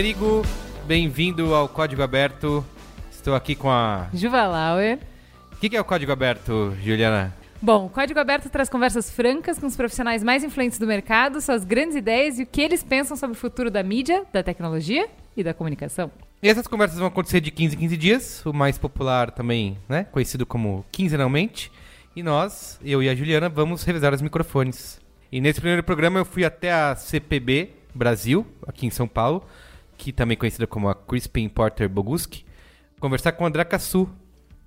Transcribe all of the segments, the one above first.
Merigo, bem-vindo ao Código Aberto. Estou aqui com a. Juva Lauer. O que que é o Código Aberto, Juliana? Bom, o Código Aberto traz conversas francas com os profissionais mais influentes do mercado, suas grandes ideias e o que eles pensam sobre o futuro da mídia, da tecnologia e da comunicação. E essas conversas vão acontecer de 15 em 15 dias, o mais popular também, né? Conhecido como quinzenalmente. E nós, eu e a Juliana, vamos revisar os microfones. E nesse primeiro programa eu fui até a CPB Brasil, aqui em São Paulo, que também conhecida como a Crispin Porter Boguski, conversar com o André Cassu.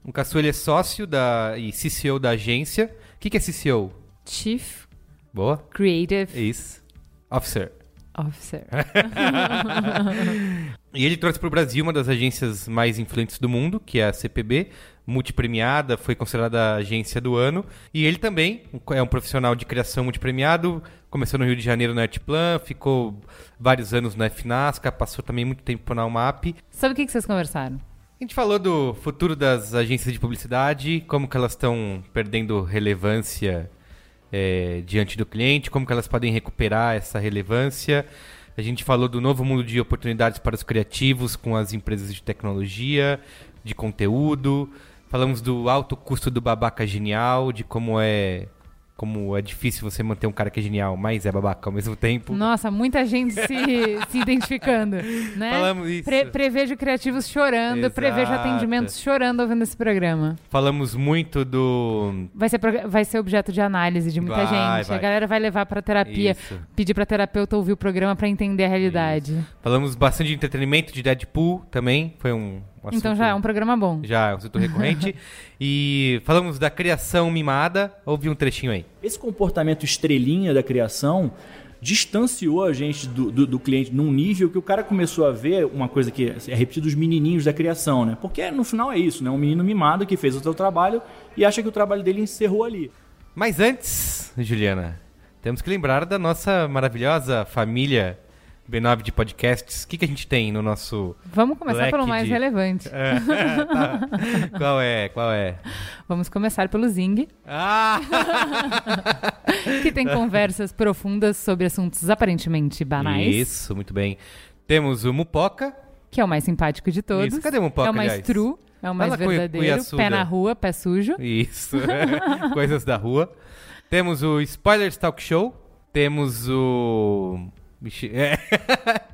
O Cassu ele é sócio da, e CCO da agência. O que, que é CCO? Chief Boa? Creative Isso. Officer. Officer. E ele trouxe para o Brasil uma das agências mais influentes do mundo, que é a CPB, multipremiada, foi considerada a agência do ano. E ele também é um profissional de criação multipremiado, começou no Rio de Janeiro no Artplan, ficou vários anos na FNASCA, passou também muito tempo na UMAP. Sobre o que que vocês conversaram? A gente falou do futuro das agências de publicidade, como que elas estão perdendo relevância é, diante do cliente, como que elas podem recuperar essa relevância. A gente falou do novo mundo de oportunidades para os criativos com as empresas de tecnologia, de conteúdo. Falamos do alto custo do babaca genial, de como é como é difícil você manter um cara que é genial, mas é babaca ao mesmo tempo. Nossa, muita gente se, se identificando, né? Falamos isso. Pre- prevejo criativos chorando, Exato. prevejo atendimentos chorando ouvindo esse programa. Falamos muito do Vai ser, vai ser objeto de análise de muita Vai, gente. vai. A galera vai levar pra terapia, Isso. pedir pra terapeuta ouvir o programa pra entender a realidade. Falamos bastante de entretenimento, de Deadpool também, foi um, um Então já é um programa bom. Já é um assunto recorrente. e falamos da criação mimada. Ouvi um trechinho aí. Esse comportamento estrelinha da criação distanciou a gente do, do- do cliente num nível que o cara começou a ver uma coisa que é repetido dos menininhos da criação, né? Porque no final é isso, né? Um menino mimado que fez o seu trabalho e acha que o trabalho dele encerrou ali. Mas antes, Juliana, temos que lembrar da nossa maravilhosa família B9 de podcasts. O que, que a gente tem no nosso. Vamos começar pelo mais de- relevante. É, tá. Qual é? Qual é? Vamos começar pelo Zing, Ah! que tem conversas profundas sobre assuntos aparentemente banais, Isso, muito bem. Temos o Mupoca. que é o mais simpático de todos. Isso, cadê o Mupoca, É o mais aliás? true, é o mais Fala, verdadeiro. Pé na rua, pé sujo. Isso. Coisas da rua. Temos o Spoilers Talk Show. Temos o. É.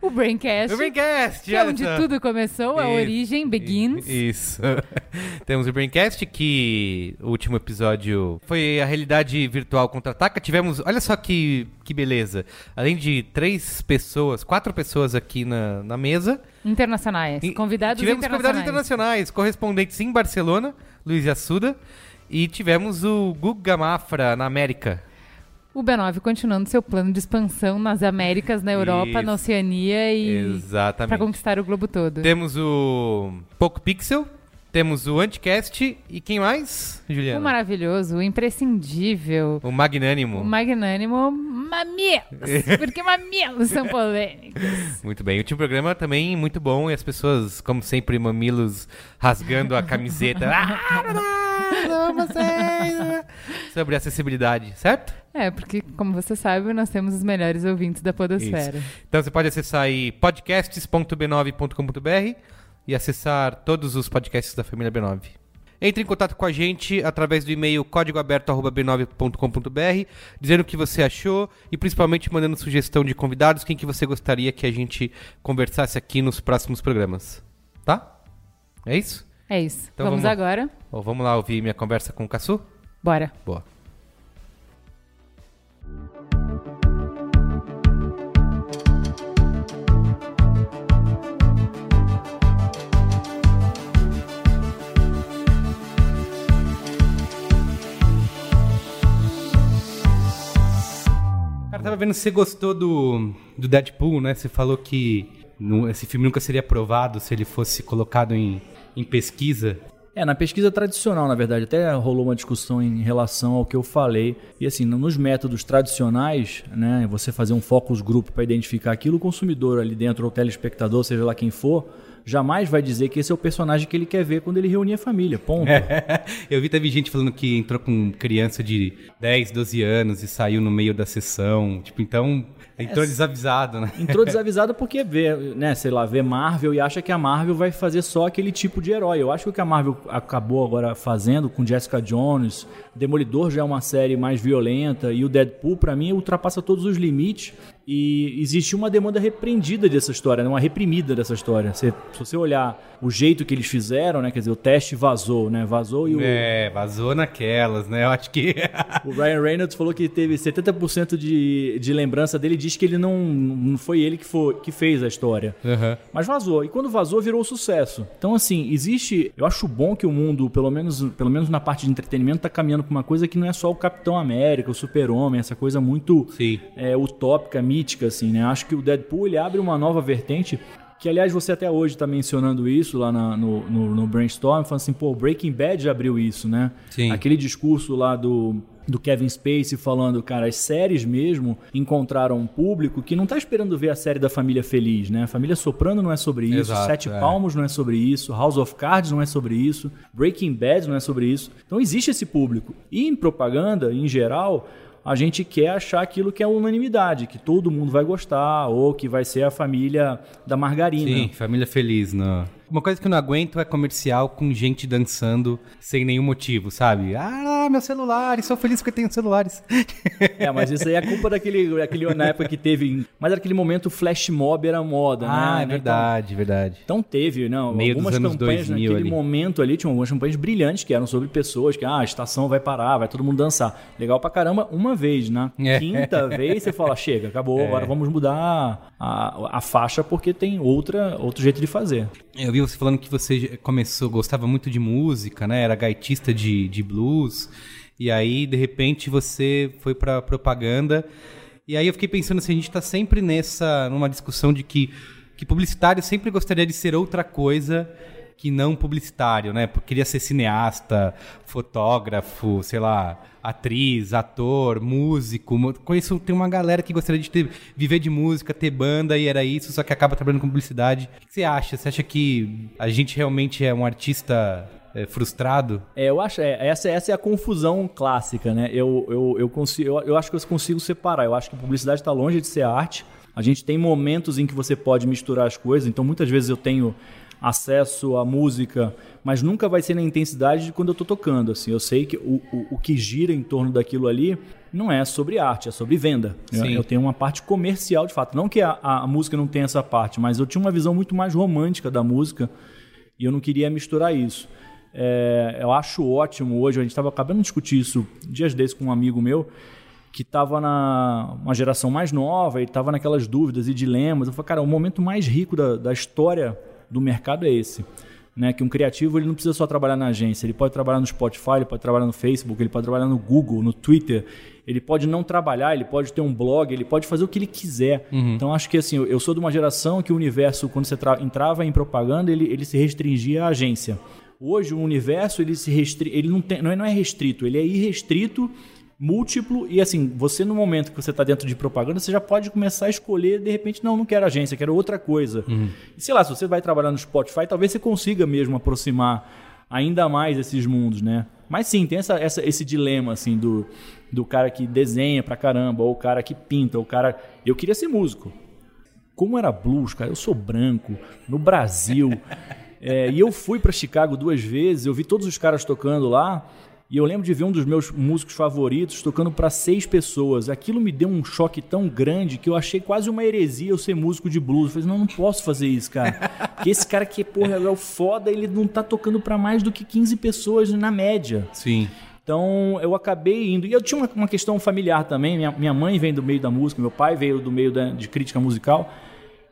O Braincast, O Braincast! que é onde tudo começou, a Isso. origem, begins. Isso. Temos o Braincast, que o último episódio foi a realidade virtual contra-ataca. Tivemos, olha só que, que beleza. Além de três pessoas, quatro pessoas aqui na, na mesa. Internacionais, convidados tivemos internacionais. convidados internacionais, correspondentes em Barcelona, Luiz Assuda. E tivemos o Guga Mafra na América. O B9 continuando seu plano de expansão nas Américas, na Europa, Isso. na Oceania e para conquistar o globo todo. Temos o Poco Pixel, temos o Anticast e quem mais, O Juliana? maravilhoso, o imprescindível, O Magnânimo. o magnânimo Mamilos, porque mamilos são polêmicos. Muito bem. O último programa também muito bom e as pessoas, como sempre, mamilos rasgando a camiseta. ah, vocês. Sobre acessibilidade, certo? É, porque, como você sabe, nós temos os melhores ouvintes da podosfera. Então você pode acessar aí podcasts.b9.com.br e acessar todos os podcasts da família B9. Entre em contato com a gente através do e-mail códigoaberto.b9.com.br, dizendo o que você achou e principalmente mandando sugestão de convidados, quem que você gostaria que a gente conversasse aqui nos próximos programas. Tá? É isso? É isso. Então vamos, vamos- agora? Ou vamos lá ouvir minha conversa com o Cassu? Bora. Boa. Vendo que você gostou do, do Deadpool, né? Você falou que no, esse filme nunca seria aprovado se ele fosse colocado em, em pesquisa. É, na pesquisa tradicional, na verdade, até rolou uma discussão em relação ao que eu falei. E assim, nos métodos tradicionais, né, você fazer um focus group para identificar aquilo, o consumidor ali dentro, ou o telespectador, seja lá quem for, jamais vai dizer que esse é o personagem que ele quer ver quando ele reunir a família. Ponto. eu vi, teve gente falando que entrou com criança de 10, 12 anos e saiu no meio da sessão. Tipo, então Entrou desavisado, né? Entrou desavisado porque vê, né, sei lá, vê Marvel e acha que a Marvel vai fazer só aquele tipo de herói. Eu acho que o que a Marvel acabou agora fazendo com Jessica Jones, Demolidor já é uma série mais violenta e o Deadpool para mim ultrapassa todos os limites e existe uma demanda repreendida dessa história, né? uma reprimida dessa história. se você olhar o jeito que eles fizeram, né? Quer dizer, o teste vazou, né? Vazou e o. É, vazou naquelas, né? Eu acho que. o Ryan Reynolds falou que teve 70% de, de lembrança dele diz que ele não, não foi ele que, foi, que fez a história. Uhum. Mas vazou. E quando vazou, virou sucesso. Então, assim, existe. Eu acho bom que o mundo, pelo menos, pelo menos na parte de entretenimento, tá caminhando pra uma coisa que não é só o Capitão América, o Super-Homem, essa coisa muito é, utópica, mítica mítica, assim, né? Acho que o Deadpool ele abre uma nova vertente que aliás você até hoje está mencionando isso lá na, no, no, no, Brainstorm, falando assim, pô, Breaking Bad já abriu isso, né? Sim. Aquele discurso lá do, do Kevin Spacey falando, cara, as séries mesmo encontraram um público que não está esperando ver a série da família feliz, né? Família Soprano não é sobre isso, Exato, Sete é. Palmos não é sobre isso, House of Cards não é sobre isso, Breaking Bad não é sobre isso. Então existe esse público. E em propaganda, em geral, a gente quer achar aquilo que é unanimidade, que todo mundo vai gostar, ou que vai ser a família da margarina. Sim, família feliz, não. Uma coisa que eu não aguento é comercial com gente dançando sem nenhum motivo, sabe? Ah, meu celular, sou feliz porque tenho celulares. É, mas isso aí é culpa daquele, daquele na época que teve. Mas naquele momento o flash mob era moda, ah, né? Ah, é então, verdade, verdade. Então teve, não, Meio algumas dos anos campanhas 2000 naquele ali. momento ali, tinham algumas campanhas brilhantes que eram sobre pessoas que, ah, a estação vai parar, vai todo mundo dançar. Legal pra caramba, uma vez, na É. quinta vez você fala, chega, acabou, agora vamos mudar a, a faixa porque tem outra, outro jeito de fazer. Eu vi você falando que você começou, gostava muito de música, né? Era gaitista de, de blues. E aí, de repente, você foi pra propaganda. E aí eu fiquei pensando assim, a gente tá sempre nessa, numa discussão de que, que publicitário sempre gostaria de ser outra coisa que não publicitário, né? Porque queria ser cineasta, fotógrafo, sei lá, atriz, ator, músico. Conheço, tem uma galera que gostaria de ter, viver de música, ter banda e era isso, só que acaba trabalhando com publicidade. O que você acha? Você acha que a gente realmente é um artista é, frustrado? É, eu acho, é, essa, essa é a confusão clássica, né? Eu, eu, eu, consigo, eu, eu acho que eu consigo separar. Eu acho que publicidade está longe de ser arte. A gente tem momentos em que você pode misturar as coisas. Então, muitas vezes eu tenho acesso à música, mas nunca vai ser na intensidade de quando eu estou tocando. Assim, eu sei que o, o, o que gira em torno daquilo ali não é sobre arte, é sobre venda. Eu, Sim. eu tenho uma parte comercial de fato. Não que a, a música não tenha essa parte, mas eu tinha uma visão muito mais romântica da música e eu não queria misturar isso. É, eu acho ótimo hoje, a gente estava acabando de discutir isso dias desses com um amigo meu, que estava na uma geração mais nova e estava naquelas dúvidas e dilemas. Eu falei, cara, o momento mais rico da, da história do mercado é esse. Né, que um criativo ele não precisa só trabalhar na agência, ele pode trabalhar no Spotify, ele pode trabalhar no Facebook, ele pode trabalhar no Google, no Twitter, ele pode não trabalhar, ele pode ter um blog, ele pode fazer o que ele quiser. Então acho que assim, eu- sou de uma geração que o universo, quando você tra- entrava em propaganda, ele, ele se restringia à agência. Hoje o universo ele se restri ele não, tem, não, é, não é restrito, ele é irrestrito, múltiplo e assim, você no momento que você está dentro de propaganda, você já pode começar a escolher, de repente, não, não quero agência, quero outra coisa. E sei lá, se você vai trabalhar no Spotify, talvez você consiga mesmo aproximar ainda mais esses mundos, né? Mas sim, tem essa, essa- esse dilema assim do, do cara que desenha pra caramba, ou o cara que pinta, ou o cara. Eu queria ser músico. Como era blues, cara, eu sou branco, no Brasil. É, e eu fui para Chicago duas vezes, eu vi todos os caras tocando lá. E eu lembro de ver um dos meus músicos favoritos tocando para seis pessoas. Aquilo me deu um choque tão grande que eu achei quase uma heresia eu ser músico de blues. Eu falei, não, não posso fazer isso, cara. Porque esse cara que, porra, é o foda, ele não tá tocando para mais do que 15 pessoas na média. Sim. Então eu acabei indo. E eu tinha uma, uma questão familiar também. Minha, minha mãe vem do meio da música, meu pai veio do meio da- de crítica musical,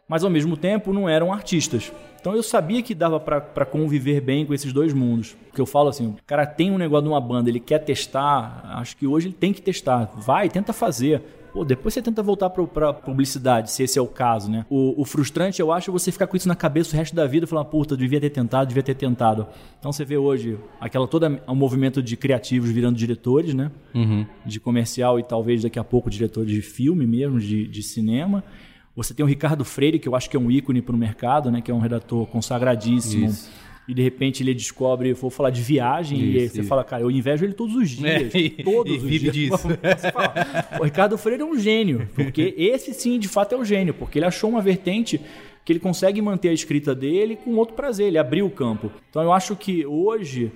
mas ao mesmo tempo não eram artistas. Então eu sabia que dava pra pra conviver bem com esses dois mundos. Porque eu falo assim, o cara tem um negócio de uma banda, ele quer testar, acho que hoje ele tem que testar. Vai, tenta fazer. Pô, depois você tenta voltar para publicidade, se esse é o caso, né? O, o, frustrante, eu acho, é você ficar com isso na cabeça o resto da vida e falar, puta, devia ter tentado, devia ter tentado. Então você vê hoje aquela toda um movimento de criativos virando diretores, né? Uhum. De comercial e talvez daqui a pouco diretores de filme mesmo, de, de cinema. Você tem o Ricardo Freire, que eu acho que é um ícone para o mercado, né? Que é um redator consagradíssimo. Isso e de repente ele descobre, vou falar de viagem, isso, e você isso. fala, cara, eu invejo ele todos os dias. É, todos e, os vive dias. Disso. Você fala, o Ricardo Freire é um gênio, porque esse sim, de fato, é o gênio, porque ele achou uma vertente que ele consegue manter a escrita dele com outro prazer, ele abriu o campo. Então eu acho que hoje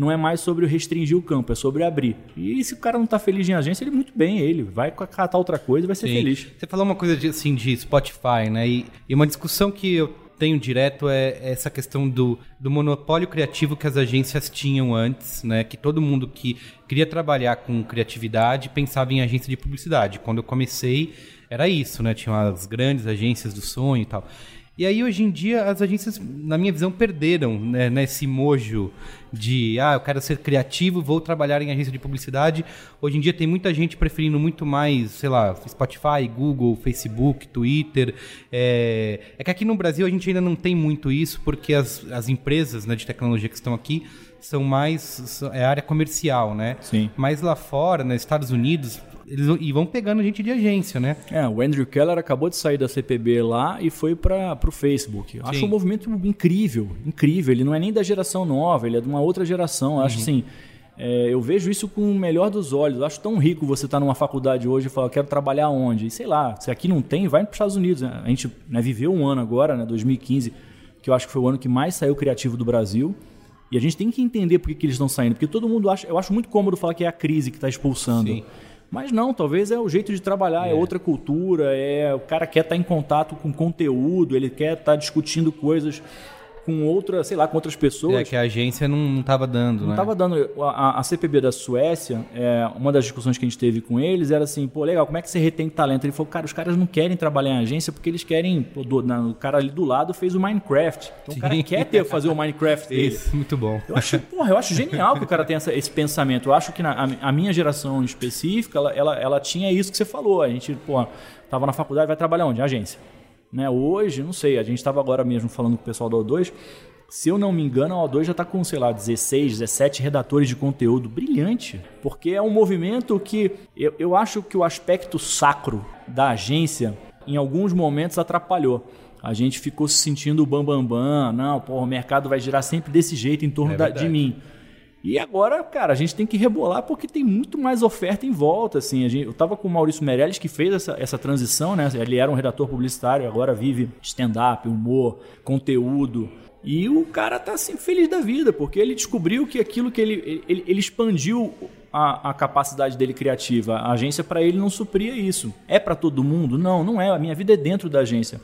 não é mais sobre restringir o campo, é sobre abrir. E se o cara não está feliz em agência, ele muito bem, ele vai catar outra coisa e vai ser Sim. feliz. Você falou uma coisa de, assim de Spotify, né? E, e uma discussão que eu tenho direto é essa questão do, do monopólio criativo que as agências tinham antes, né? Que todo mundo que queria trabalhar com criatividade pensava em agência de publicidade. Quando eu comecei, era isso, né? Tinham as grandes agências do sonho e tal. E aí, hoje em dia, as agências, na minha visão, perderam né, nesse mojo de, ah, eu quero ser criativo, vou trabalhar em agência de publicidade. Hoje em dia tem muita gente preferindo muito mais, sei lá, Spotify, Google, Facebook, Twitter. É, é que aqui no Brasil a gente ainda não tem muito isso, porque as, as empresas né, de tecnologia que estão aqui são mais é área comercial, né? Sim. Mas lá fora, nos Estados Unidos, eles e vão pegando gente de agência, né? É, o Andrew Keller acabou de sair da CPB lá e foi para o Facebook. Sim. Acho um movimento incrível, incrível. Ele não é nem da geração nova, ele é de uma outra geração. Uhum. Acho assim, é, eu vejo isso com o melhor dos olhos. Acho tão rico você estar tá numa faculdade hoje e falar, quero trabalhar onde? E sei lá, se aqui não tem, vai para os Estados Unidos. Né? A gente né, viveu um ano agora, né, 2015, que eu acho que foi o ano que mais saiu criativo do Brasil. E a gente tem que entender por que, que eles estão saindo, porque todo mundo acha. Eu acho muito cômodo falar que é a crise que está expulsando. Sim. Mas não, talvez é o jeito de trabalhar, é, é. outra cultura, é o cara quer estar tá em contato com conteúdo, ele quer estar tá discutindo coisas com outra, sei lá, com outras pessoas. É que a agência não estava dando, não né? estava dando. A, a, CPB da Suécia, é, uma das discussões que a gente teve com eles era assim, pô, legal, como é que você retém talento? Ele falou, cara, os caras não querem trabalhar em agência porque eles querem, pô, do, na, o cara ali do lado fez o Minecraft. Então Sim. o cara quer ter, fazer o Minecraft dele. Isso, muito bom. Eu acho, porra, eu acho genial que o cara tenha essa, esse pensamento. Eu acho que na, a, a, minha geração específica, ela, ela, ela tinha isso que você falou. A gente, pô, tava na faculdade, vai trabalhar onde? Agência. Né? Hoje, não sei, a gente estava agora mesmo falando com o pessoal da O2, se eu não me engano, a O2 já está com, sei lá, 16, 17 redatores de conteúdo. Brilhante. Porque é um movimento que eu, eu acho que o aspecto sacro da agência, em alguns momentos, atrapalhou. A gente ficou se sentindo bambambam. Bam, bam. Não, pô, o mercado vai girar sempre desse jeito em torno é da, de mim. E agora, cara, a gente tem que rebolar porque tem muito mais oferta em volta. Assim. Gente, eu estava com o Maurício Meirelles, que fez essa, essa transição, né? Ele era um redator publicitário, agora vive stand-up, humor, conteúdo. E o cara tá assim, feliz da vida, porque ele descobriu que aquilo que ele. Ele, ele expandiu a, a, capacidade dele criativa. A agência para ele não supria isso. É para todo mundo? Não, não é. A minha vida é dentro da agência.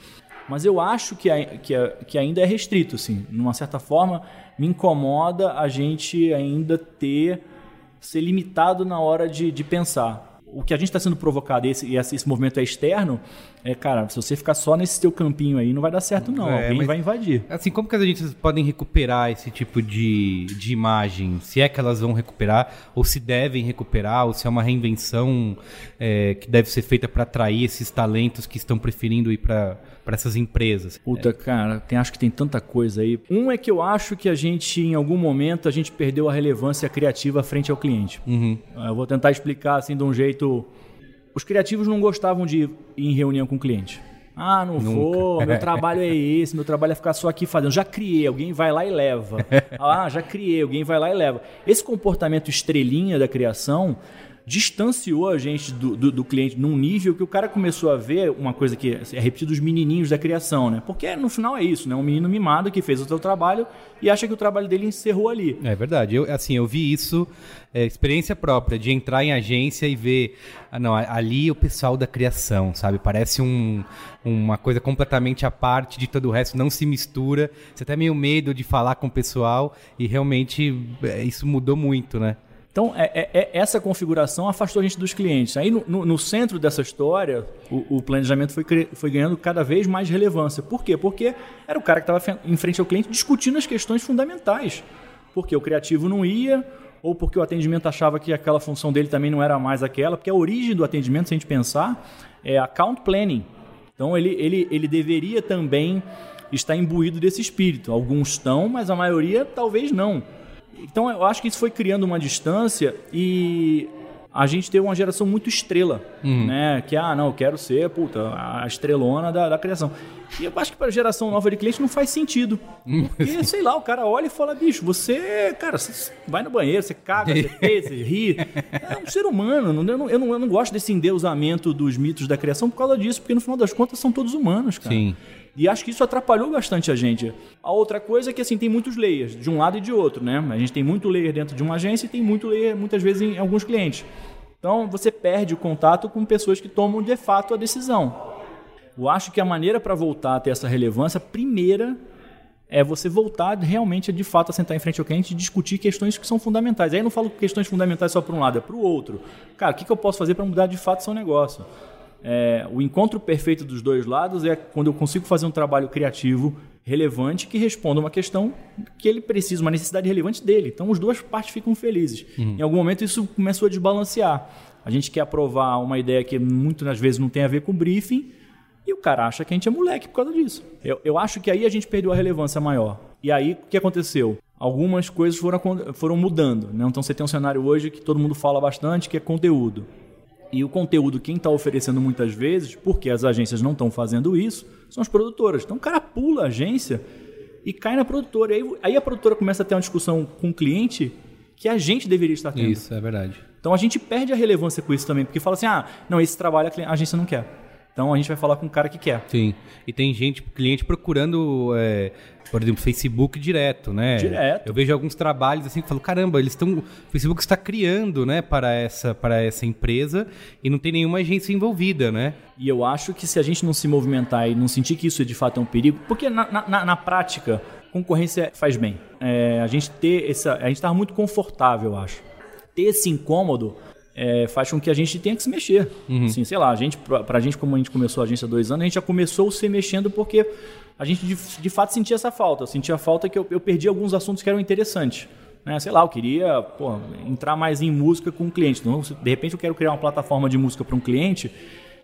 Mas eu acho que, que, que ainda é restrito, assim. Numa certa forma, me incomoda a gente ainda ter. ser limitado na hora de, de pensar o que a gente está sendo provocado e esse, esse, movimento é externo, é, cara, se você ficar só nesse teu campinho aí, não vai dar certo, não. É, Alguém vai invadir. Assim, como que as agências podem recuperar esse tipo de, de imagem? Se é que elas vão recuperar, ou se devem recuperar, ou se é uma reinvenção é, que deve ser feita para atrair esses talentos que estão preferindo ir para essas empresas? Puta, é. cara, tem, acho que tem tanta coisa aí. Um é que eu acho que a gente, em algum momento, a gente perdeu a relevância criativa frente ao cliente. Uhum. Eu vou tentar explicar assim de um jeito os criativos não gostavam de ir em reunião com o cliente. Ah, não Nunca. vou, meu trabalho é esse, meu trabalho é ficar só aqui fazendo. Já criei, alguém vai lá e leva. Ah, já criei, alguém vai lá e leva. Esse comportamento estrelinha da criação distanciou a gente do, do, do, cliente num nível que o cara começou a ver uma coisa que é repetido dos menininhos da criação, né? Porque no final é isso, né? Um menino mimado que fez o seu trabalho e acha que o trabalho dele encerrou ali. É verdade. Eu, assim, eu vi isso, é, experiência própria, de entrar em agência e ver, ah, não, ali o pessoal da criação, sabe? Parece um, uma coisa completamente à parte de todo o resto, não se mistura. Você até meio medo de falar com o pessoal e realmente é, isso mudou muito, né? Então, é, é, é, essa configuração afastou a gente dos clientes. Aí, no, no, no centro dessa história, o, o, planejamento foi, foi ganhando cada vez mais relevância. Por quê? Porque era o cara que estava em frente ao cliente discutindo as questões fundamentais. Porque o criativo não ia, ou porque o atendimento achava que aquela função dele também não era mais aquela, porque a origem do atendimento, se a gente pensar, é account planning. Então ele, ele, ele deveria também estar imbuído desse espírito. Alguns estão, mas a maioria talvez não. Então eu acho que isso foi criando uma distância e a gente teve uma geração muito estrela, né? Que, ah, não, eu quero ser, puta, a estrelona da, da criação. E eu acho que para a geração nova de cliente não faz sentido. Porque, sei lá, o cara olha e fala, bicho, você, cara, você vai no banheiro, você caga, você fez, você ri. É um ser humano. não- Eu não, eu, não, eu não gosto desse endeusamento dos mitos da criação por causa disso, porque no final das contas são todos humanos, cara. Sim. E acho que isso atrapalhou bastante a gente. A outra coisa é que assim tem muitos layers, de um lado e de outro, né? A gente tem muito layer dentro de uma agência e tem muito layer muitas vezes em alguns clientes. Então você perde o contato com pessoas que tomam de fato a decisão. Eu acho que a maneira para voltar a ter essa relevância, primeira, é você voltar realmente de fato a sentar em frente ao cliente e discutir questões que são fundamentais. Aí eu não falo questões fundamentais só para um lado, é para o outro. Cara, o que, que eu posso fazer para mudar de fato seu negócio? É, o encontro perfeito dos dois lados é quando eu consigo fazer um trabalho criativo relevante que responda uma questão que ele precisa, uma necessidade relevante dele. Então, as duas partes ficam felizes. Em algum momento, isso começou a desbalancear. A gente quer aprovar uma ideia que muitas vezes não tem a ver com o briefing e o cara acha que a gente é moleque por causa disso. Eu, eu acho que aí a gente perdeu a relevância maior. E aí, o que aconteceu? Algumas coisas foram, foram mudando. Né? Então, você tem um cenário hoje que todo mundo fala bastante, que é conteúdo. E o conteúdo, quem está oferecendo muitas vezes, porque as agências não estão fazendo isso, são as produtoras. Então o cara pula a agência e cai na produtora. E aí, aí a produtora começa a ter uma discussão com o cliente que a gente deveria estar tendo. Isso, é verdade. Então a gente perde a relevância com isso também, porque fala assim: ah, não, esse trabalho a agência não quer. Então a gente vai falar com o cara que quer. Sim. E tem gente, cliente procurando, é, por exemplo, Facebook direto, né? Direto. Eu vejo alguns trabalhos assim que falo, caramba, eles estão. O Facebook está criando, né, para essa, para essa empresa e não tem nenhuma agência envolvida, né? E eu acho que se a gente não se movimentar e não sentir que isso de fato é um perigo, porque na, na- na- prática, concorrência faz bem. É, a gente ter essa. A gente está muito confortável, eu acho. Ter esse incômodo é, faz com que a gente tenha que se mexer. Assim, sei lá, a gente, pra, pra gente, como a gente começou a agência há dois anos, a gente já começou se mexendo porque a gente de, de fato sentia essa falta. Eu sentia a falta que eu, eu perdi alguns assuntos que eram interessantes. Né? Sei lá, eu queria pô, entrar mais em música com o cliente. Então, de repente eu quero criar uma plataforma de música para um cliente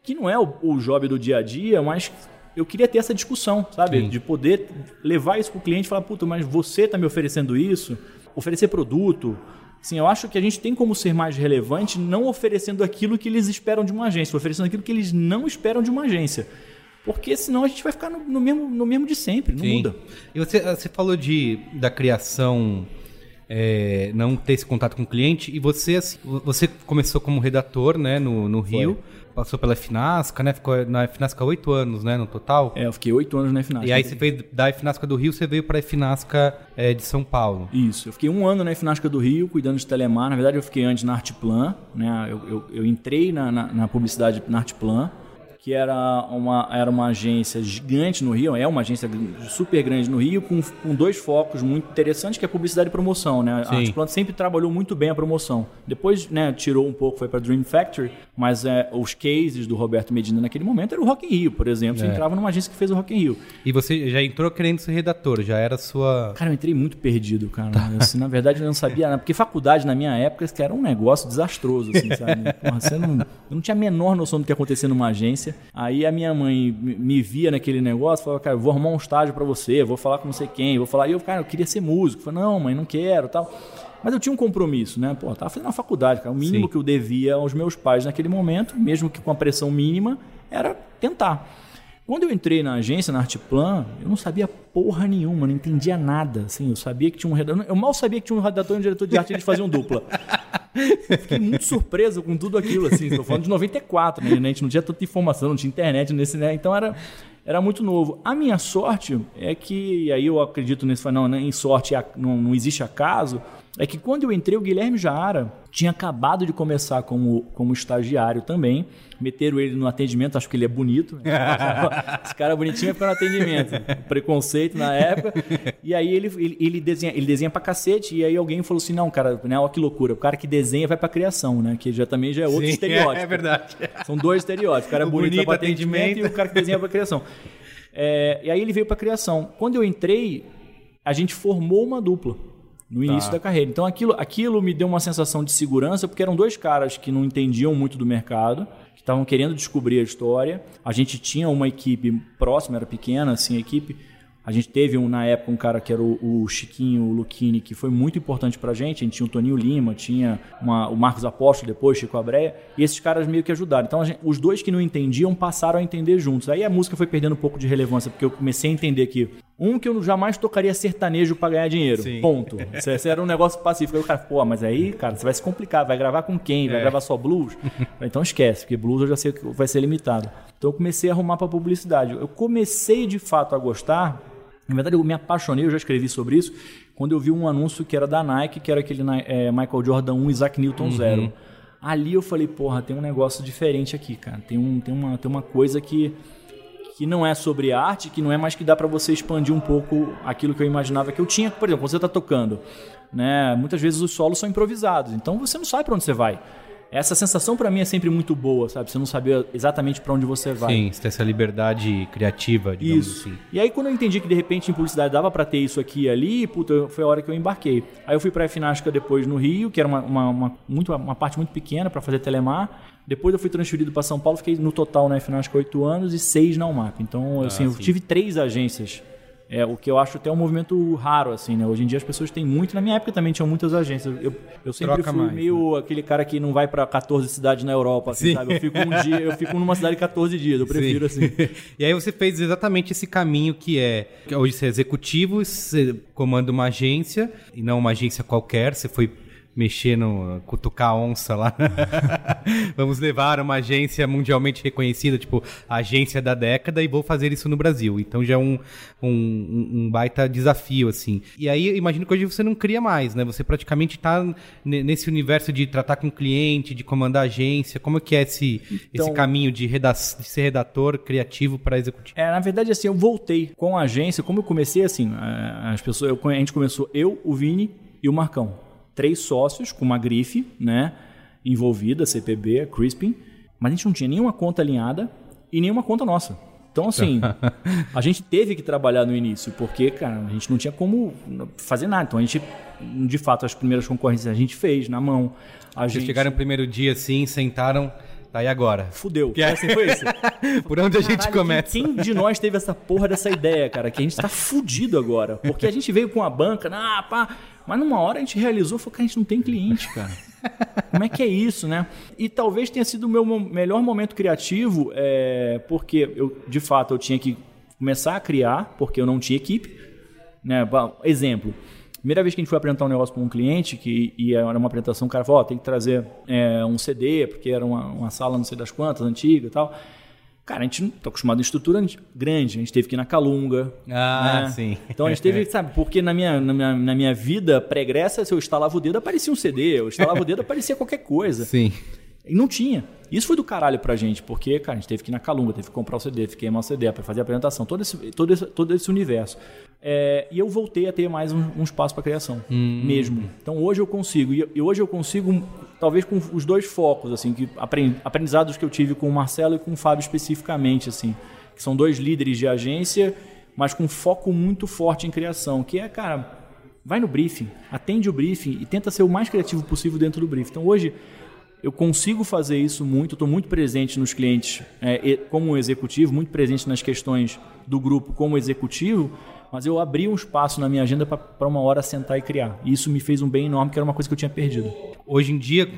que não é o, o job do dia a dia, mas eu queria ter essa discussão, sabe? Sim. De poder levar isso para o cliente e falar, puta, mas você está me oferecendo isso? Oferecer produto. Sim, eu acho que a gente tem como ser mais relevante não oferecendo aquilo que eles esperam de uma agência, oferecendo aquilo que eles não esperam de uma agência. Porque senão a gente vai ficar no, no mesmo, no mesmo de sempre, não Sim. muda. E você, você falou de, da criação, é, não ter esse contato com o cliente, e você, assim, você começou como redator, né, no, no Rio, passou pela Finasca, né, ficou na Finasca oito anos, né, no total. É, eu fiquei oito anos na FNASC. E aí você veio da Finasca do Rio, você veio para a Finasca é, de São Paulo. Isso, eu fiquei um ano na FNASCA do Rio, cuidando de Telemar. Na verdade, eu fiquei antes na Artplan, né? Eu, eu, eu entrei na, na, na publicidade na Artplan, que era uma, era uma agência gigante no Rio, é uma agência super grande no Rio, com, com dois focos muito interessantes, que é publicidade e promoção, né? Sim. A Artplan sempre trabalhou muito bem a promoção. Depois, né, tirou um pouco, foi para Dream Factory, mas é, os cases do Roberto Medina naquele momento era o Rock in Rio, por exemplo. Você É. entrava numa agência que fez o Rock in Rio. E você já entrou querendo ser redator, já era sua... Cara, eu entrei muito perdido, cara. Assim, na verdade, eu não sabia. Porque faculdade, na minha época, era um negócio desastroso, assim, sabe? Porra, você não, eu não tinha a menor noção do que ia acontecer numa agência. Aí a minha mãe me via naquele negócio, falava, cara, eu vou arrumar um estágio pra você, vou falar com não sei quem, vou falar. E eu, cara, eu queria ser músico. Eu falei, não, mãe, não quero tal. Mas eu tinha um compromisso, né? Pô, tava fazendo uma faculdade, cara. O mínimo Sim. que eu devia aos meus pais naquele momento, mesmo que com a pressão mínima, era tentar. Quando eu entrei na agência, na Artplan, eu não sabia porra nenhuma, não entendia nada. Assim, eu sabia que tinha um redator. Eu mal sabia que tinha um redator e um diretor de arte, eles faziam dupla. Fiquei muito surpreso com tudo aquilo, assim. Estou falando de 94, né? A gente não tinha tanta informação, não tinha internet nesse, né? Então era, era muito novo. A minha sorte é que, aí eu acredito nisso, não, né, em sorte não, não existe acaso, é que quando eu entrei, o Guilherme Jaara tinha acabado de começar como, como estagiário também. Meteram ele no atendimento, acho que ele é bonito. né? Esse cara bonitinho ficar no atendimento. Preconceito na época. E aí ele, ele, ele desenha, ele desenha pra cacete. E aí alguém falou assim: não, cara, né, olha que loucura. O cara que desenha vai pra criação, né? Que já também já é outro Sim, estereótipo. É verdade. São dois estereótipos. O cara é O bonito, bonito, vai pra atendimento, atendimento. e o cara que desenha pra criação. É, e aí ele veio pra criação. Quando eu entrei, a gente formou uma dupla. No início da carreira. Então aquilo, aquilo me deu uma sensação de segurança, porque eram dois caras que não entendiam muito do mercado, que estavam querendo descobrir a história. A gente tinha uma equipe próxima, era pequena assim a equipe. A gente teve um, na época um cara que era o, o Chiquinho Luquini, que foi muito importante pra gente. A gente tinha o Toninho Lima, tinha uma- o Marcos Apóstolo depois, Chico Abreia, e esses caras meio que ajudaram. Então gente- os dois que não entendiam passaram a entender juntos. Aí a música foi perdendo um pouco de relevância, porque eu comecei a entender que um que eu jamais tocaria sertanejo pra ganhar dinheiro. Sim. Ponto. Isso esse era um negócio pacífico. Aí o cara, pô, mas aí, cara, você vai se complicar, vai gravar com quem? Vai É. gravar só blues? então esquece, porque blues eu já sei que vai ser limitado. Então eu comecei a arrumar pra publicidade. Eu comecei de fato a gostar. Na verdade, eu me apaixonei, eu já escrevi sobre isso, quando eu vi um anúncio que era da Nike, que era aquele Ni- é, Michael Jordan 1 Isaac Newton 0. Ali eu falei, porra, tem um negócio diferente aqui, cara. Tem, um, tem, uma, tem uma coisa que, que não é sobre arte, que não é mais que dá pra você expandir um pouco aquilo que eu imaginava que eu tinha. Por exemplo, quando você tá tocando, né? Muitas vezes os solos são improvisados, então você não sabe pra onde você vai. Essa sensação pra mim é sempre muito boa, sabe? Você não saber exatamente pra onde você vai. Sim, você tem essa liberdade criativa, digamos Isso. assim. E aí, quando eu entendi que de repente em publicidade dava pra ter isso aqui e ali, puta, foi a hora que eu embarquei. Aí eu fui pra Finasca depois no Rio, que era uma, uma, uma- muito, uma parte muito pequena pra fazer telemar. Depois eu fui transferido pra São Paulo, fiquei no total na Finasca oito anos e seis na UMAP. Então, assim, eu sim. tive três agências. É, o que eu acho até um movimento raro, assim, né? Hoje em dia as pessoas têm muito. Na minha época também tinham muitas agências. Eu, eu sempre Troca fui mais, meio aquele cara que não vai pra 14 cidades na Europa, assim, Sim. sabe? Eu fico um dia, eu fico numa cidade 14 dias, eu prefiro Sim. assim. e aí você fez exatamente esse caminho que é que hoje você é executivo, você comanda uma agência e não uma agência qualquer, você foi mexer no cutucar a onça lá. Vamos levar uma agência mundialmente reconhecida, tipo a agência da década e vou fazer isso no Brasil. Então já é um, um, um- baita desafio assim. E aí imagino que hoje você não cria mais, né? Você praticamente está nesse universo de tratar com cliente, de comandar agência. Como é que é esse, Então- esse caminho de, reda- de ser redator criativo para executivo? É, na verdade, assim, eu voltei com a agência. Como eu comecei, assim, a- as pessoas, eu- a gente começou eu, o Vini e o Marcão. Três sócios com uma grife, né? Envolvida, CPB, Crispin. Mas a gente não tinha nenhuma conta alinhada e nenhuma conta nossa. Então, assim, a gente teve que trabalhar no início, porque, cara, a gente não tinha como fazer nada. Então, a gente, de fato, as primeiras concorrências a gente fez na mão. A Vocês gente chegaram no primeiro dia assim, sentaram, tá e agora? fudeu. Assim, foi isso. Por onde a gente começa? Quem, quem de nós teve essa porra dessa ideia, cara? Que a gente tá fudido agora. Porque a gente veio com a banca, ah, pá. Mas numa hora a gente realizou, falou que a gente não tem cliente, cara. Como é que é isso, né? E talvez tenha sido o meu melhor momento criativo, é, porque eu, de fato, eu tinha que começar a criar, porque eu não tinha equipe. Né? Exemplo. Primeira vez que a gente foi apresentar um negócio para um cliente, que e era uma apresentação, o cara falou, ó, tem que trazer é, um CD, porque era uma, uma sala não sei das quantas, antiga e tal. Cara, a gente não tá acostumado em estrutura grande, a gente teve que ir na Calunga. Ah, né? sim. Então a gente teve, sabe, porque na minha, na minha, na minha vida pregressa, se eu instalava o dedo, aparecia um CD, eu instalava o dedo, aparecia qualquer coisa. Sim. E não tinha. Isso foi do caralho pra gente, porque, cara, a gente teve que ir na Calunga, teve que comprar o CD, teve que queimar o CD para fazer a apresentação, todo esse, todo esse, todo esse universo. É, e eu voltei a ter mais um, um espaço para criação, mesmo. Então hoje eu consigo, e hoje eu consigo, talvez com os dois focos, assim, que apren- aprendizados que eu tive com o Marcelo e com o Fábio especificamente, assim, que são dois líderes de agência, mas com foco muito forte em criação, que é, cara, vai no briefing, atende o briefing e tenta ser o mais criativo possível dentro do briefing. Então hoje eu consigo fazer isso muito, estou muito presente nos clientes é, como executivo, muito presente nas questões do grupo como executivo, mas eu abri um espaço na minha agenda para uma hora sentar e criar. E isso me fez um bem enorme, que era uma coisa que eu tinha perdido. Hoje em dia,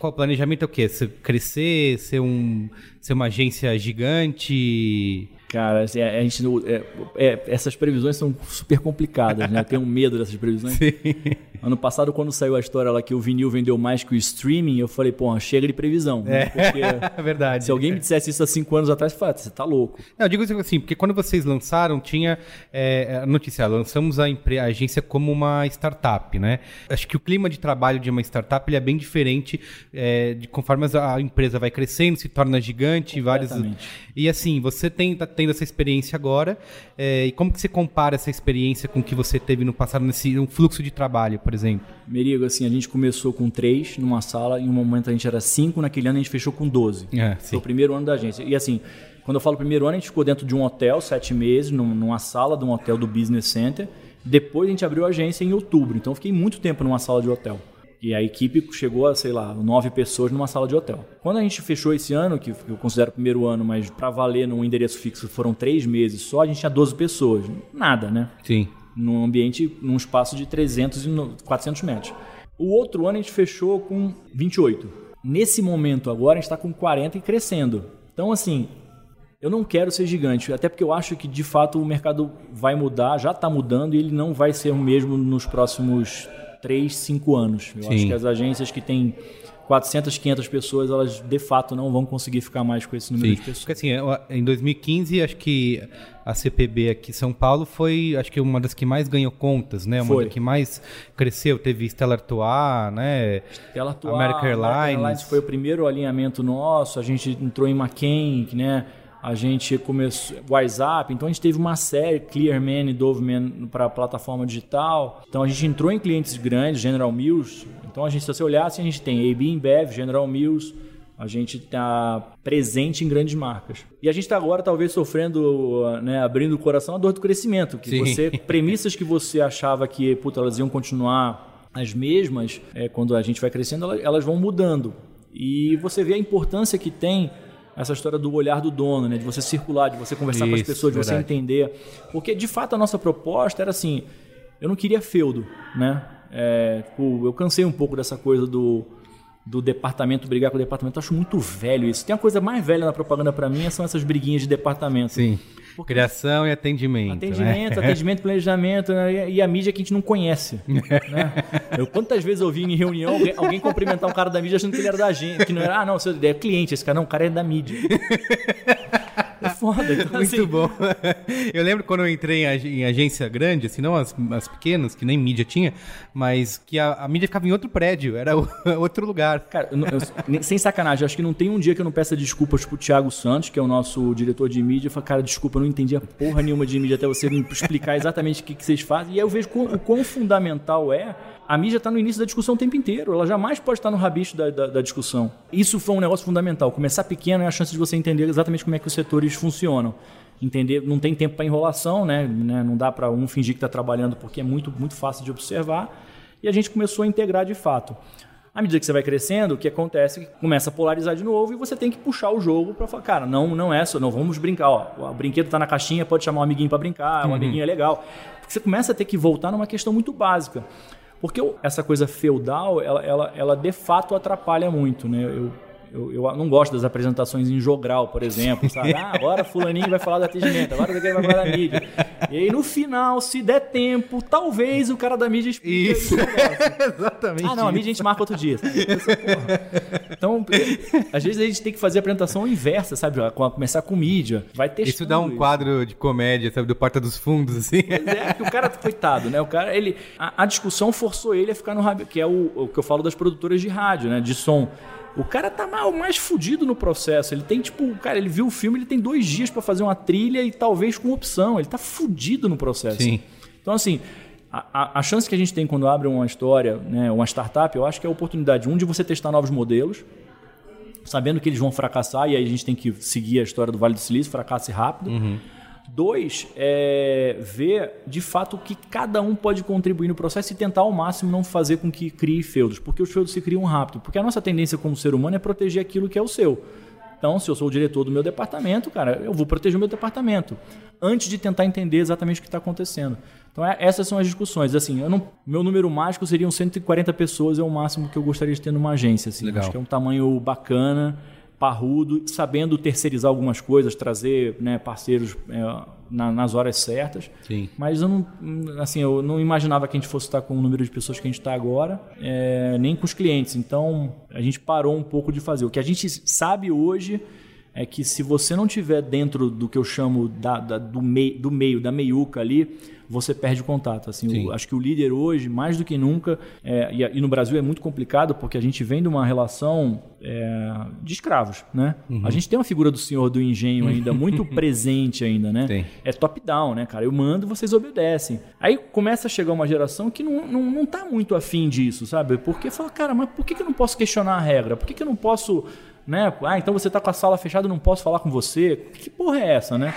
qual o planejamento é o quê? Você crescer, ser, um, ser uma agência gigante? Cara, assim, a gente, é, é, essas previsões são super complicadas, né? Eu tenho medo dessas previsões. Ano passado, quando saiu a história lá que o vinil vendeu mais que o streaming, eu falei, pô, chega de previsão. né? Porque É verdade. se alguém me dissesse isso há cinco anos atrás, eu falei, "Ah, você tá louco. Não, eu digo assim, porque quando vocês lançaram, tinha é, a notícia, lançamos a, a agência como uma startup, né? Acho que o clima de trabalho de uma startup ele é bem diferente é, de conforme a empresa vai crescendo, se torna gigante, vários. E assim, você tem, tá tendo essa experiência agora, é, e como que você compara essa experiência com o que você teve no passado, nesse um fluxo de trabalho, por exemplo? Merigo, assim, a gente começou com três numa sala, em um momento a gente era cinco, naquele ano a gente fechou com 12. É, Foi o primeiro ano da agência. E assim, quando eu falo primeiro ano, a gente ficou dentro de um hotel, sete meses, num- numa sala de um hotel do Business Center. Depois a gente abriu a agência em outubro, então eu fiquei muito tempo numa sala de hotel. E a equipe chegou a, sei lá, nove pessoas numa sala de hotel. Quando a gente fechou esse ano, que eu considero o primeiro ano, mas para valer num endereço fixo foram três meses só, a gente tinha 12 pessoas. Nada, né? Sim. Num ambiente, num espaço de 300 e 400 metros. O outro ano a gente fechou com 28. Nesse momento agora a gente está com 40 e crescendo. Então, assim, eu não quero ser gigante, até porque eu acho que de fato o mercado vai mudar, já está mudando e ele não vai ser o mesmo nos próximos 3, 5 anos. Eu Sim. acho que as agências que têm 400, 500 pessoas, elas de fato não vão conseguir ficar mais com esse número Sim. de pessoas. Porque assim, em 2015, acho que a CPB aqui em São Paulo foi, acho que uma das que mais ganhou contas, né? Uma Foi. das que mais cresceu. Teve Stella Artois, né? Ela atuar, American Airlines. foi o primeiro alinhamento nosso, a gente entrou em McCain, né? A gente começou WhatsApp, então a gente teve uma série Clearman e Doveman para a plataforma digital. Então a gente entrou em clientes grandes, General Mills. Então a gente, se você olhar, assim, a gente tem AB InBev, General Mills, a gente está presente em grandes marcas. E a gente está agora talvez sofrendo, né, abrindo o coração a dor do crescimento, que Sim. você premissas que você achava que puta, elas iam continuar as mesmas, é, quando a gente vai crescendo, elas, elas vão mudando. E você vê a importância que tem essa história do olhar do dono, né? de você circular, de você conversar com as Isso, pessoas, de você verdade. entender. Porque, de fato, a nossa proposta era assim, eu não queria feudo, né? É, tipo, eu cansei um pouco dessa coisa do, do departamento brigar com o departamento. Eu acho muito velho isso. Tem uma coisa mais velha na propaganda para mim, são essas briguinhas de departamento. Sim. Criação e atendimento. Atendimento, né? atendimento, planejamento né? e a mídia que a gente não conhece. né? Eu, quantas vezes eu vi em reunião alguém, alguém cumprimentar um cara da mídia achando que ele era da gente, que não era, ah, não, você é cliente, esse cara não, o cara é da mídia. Foda. Então, Muito assim, bom. Eu lembro quando eu entrei em ag- em agência grande, assim, não as, as pequenas, que nem mídia tinha, mas que a, a mídia ficava em outro prédio, era o- outro lugar. Cara, eu eu- sem sacanagem, acho que não tem um dia que eu não peça desculpas pro Thiago Santos, que é o nosso diretor de mídia. Eu falo, cara, desculpa, eu não entendi a porra nenhuma de mídia até você me explicar exatamente o que, que vocês fazem. E aí eu vejo o quão fundamental é. A mídia está no início da discussão o tempo inteiro. Ela jamais pode estar no rabicho da, da- da discussão. Isso foi um negócio fundamental. Começar pequeno é a chance de você entender exatamente como é que os setores funcionam. Entender, não tem tempo para enrolação, né? né? Não dá para um fingir que está trabalhando porque é muito, muito fácil de observar. E a gente começou a integrar de fato. À medida que você vai crescendo, o que acontece é que começa a polarizar de novo e você tem que puxar o jogo para falar, cara, não, não é só, não vamos brincar, ó, o brinquedo tá na caixinha, pode chamar um amiguinho para brincar, um amiguinho é legal. Porque você começa a ter que voltar numa questão muito básica. Porque essa coisa feudal, ela, ela, ela de fato atrapalha muito, né? Eu, eu, eu não gosto das apresentações em jogral, por exemplo, sabe? Ah, agora fulaninho vai falar do atendimento, agora alguém vai falar da mídia. E aí no final, se der tempo, talvez o cara da mídia explique Isso. Exatamente. Ah, não, a mídia a gente marca outro dia. Então, às vezes a gente tem que fazer a apresentação inversa, sabe? Com- Começar com mídia. Vai ter Isso dá um quadro de comédia, sabe, do Porta dos Fundos, assim. Pois é, que o cara, coitado, né? O cara, ele. A, a discussão forçou ele a ficar no rádio, que é o, o que eu falo das produtoras de rádio, né? De som. O cara tá mal, mais fudido no processo. Ele tem, tipo, cara, ele viu o filme, ele tem dois dias pra fazer uma trilha e talvez com opção. Ele tá fudido no processo. Sim. Então, assim, a, a- chance que a gente tem quando abre uma história, né, uma startup, eu acho que é a oportunidade, um, de você testar novos modelos, sabendo que eles vão fracassar, e aí a gente tem que seguir a história do Vale do Silício, fracasse rápido. Dois, é ver de fato o que cada um pode contribuir no processo e tentar ao máximo não fazer com que crie feudos, porque os feudos se criam rápido. Porque a nossa tendência como ser humano é proteger aquilo que é o seu. Então, se eu sou o diretor do meu departamento, cara, eu vou proteger o meu departamento antes de tentar entender exatamente o que está acontecendo. Então, é- essas são as discussões. Assim, não, meu número mágico seriam 140 pessoas, é o máximo que eu gostaria de ter numa agência. Assim. Legal. Acho que é um tamanho bacana, parrudo, sabendo terceirizar algumas coisas, trazer né, parceiros é, na- nas horas certas. Sim. Mas eu não, assim, eu não imaginava que a gente fosse estar com o número de pessoas que a gente está agora, é, nem com os clientes. Então a gente parou um pouco de fazer. O que a gente sabe hoje é que se você não tiver dentro do que eu chamo da- da- do, mei, do meio, da meiuca ali, você perde o contato. Assim, Sim. eu acho que o líder hoje, mais do que nunca, é, e, e no Brasil é muito complicado porque a gente vem de uma relação é, de escravos, né? Uhum. A gente tem uma figura do senhor do engenho ainda muito presente ainda, né? Tem. É top-down, né, cara? Eu mando, vocês obedecem. Aí começa a chegar uma geração que não, não, não tá muito afim disso, sabe? Porque fala, cara, mas por que, que eu não posso questionar a regra? Por que, que eu não posso, né? Ah, então você tá com a sala fechada, não posso falar com você? Que porra é essa, né?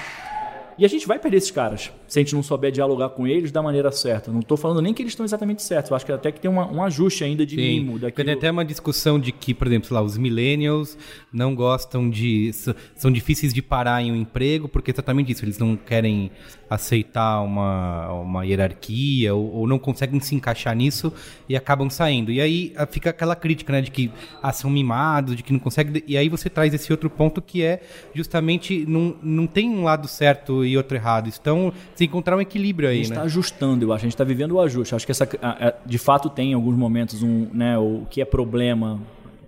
E a gente vai perder esses caras se a gente não souber dialogar com eles da maneira certa. Não estou falando nem que eles estão exatamente certos. Eu acho que até que tem uma- um ajuste ainda de Sim. mimo. Daquilo... Tem até uma discussão de que, por exemplo, sei lá, os millennials não gostam de. são difíceis de parar em um emprego, porque é exatamente isso, eles não querem aceitar uma, uma hierarquia ou, ou não conseguem se encaixar nisso e acabam saindo. E aí ah, fica aquela crítica, né, de que ah, são mimados, de que não conseguem. E aí você traz esse outro ponto que é justamente não, não tem um lado certo e outro errado. Então, se encontrar um equilíbrio A aí, gente né? está ajustando, eu acho. A gente está vivendo o ajuste. Acho que essa, a- a- de fato tem em alguns momentos um, né, o que é problema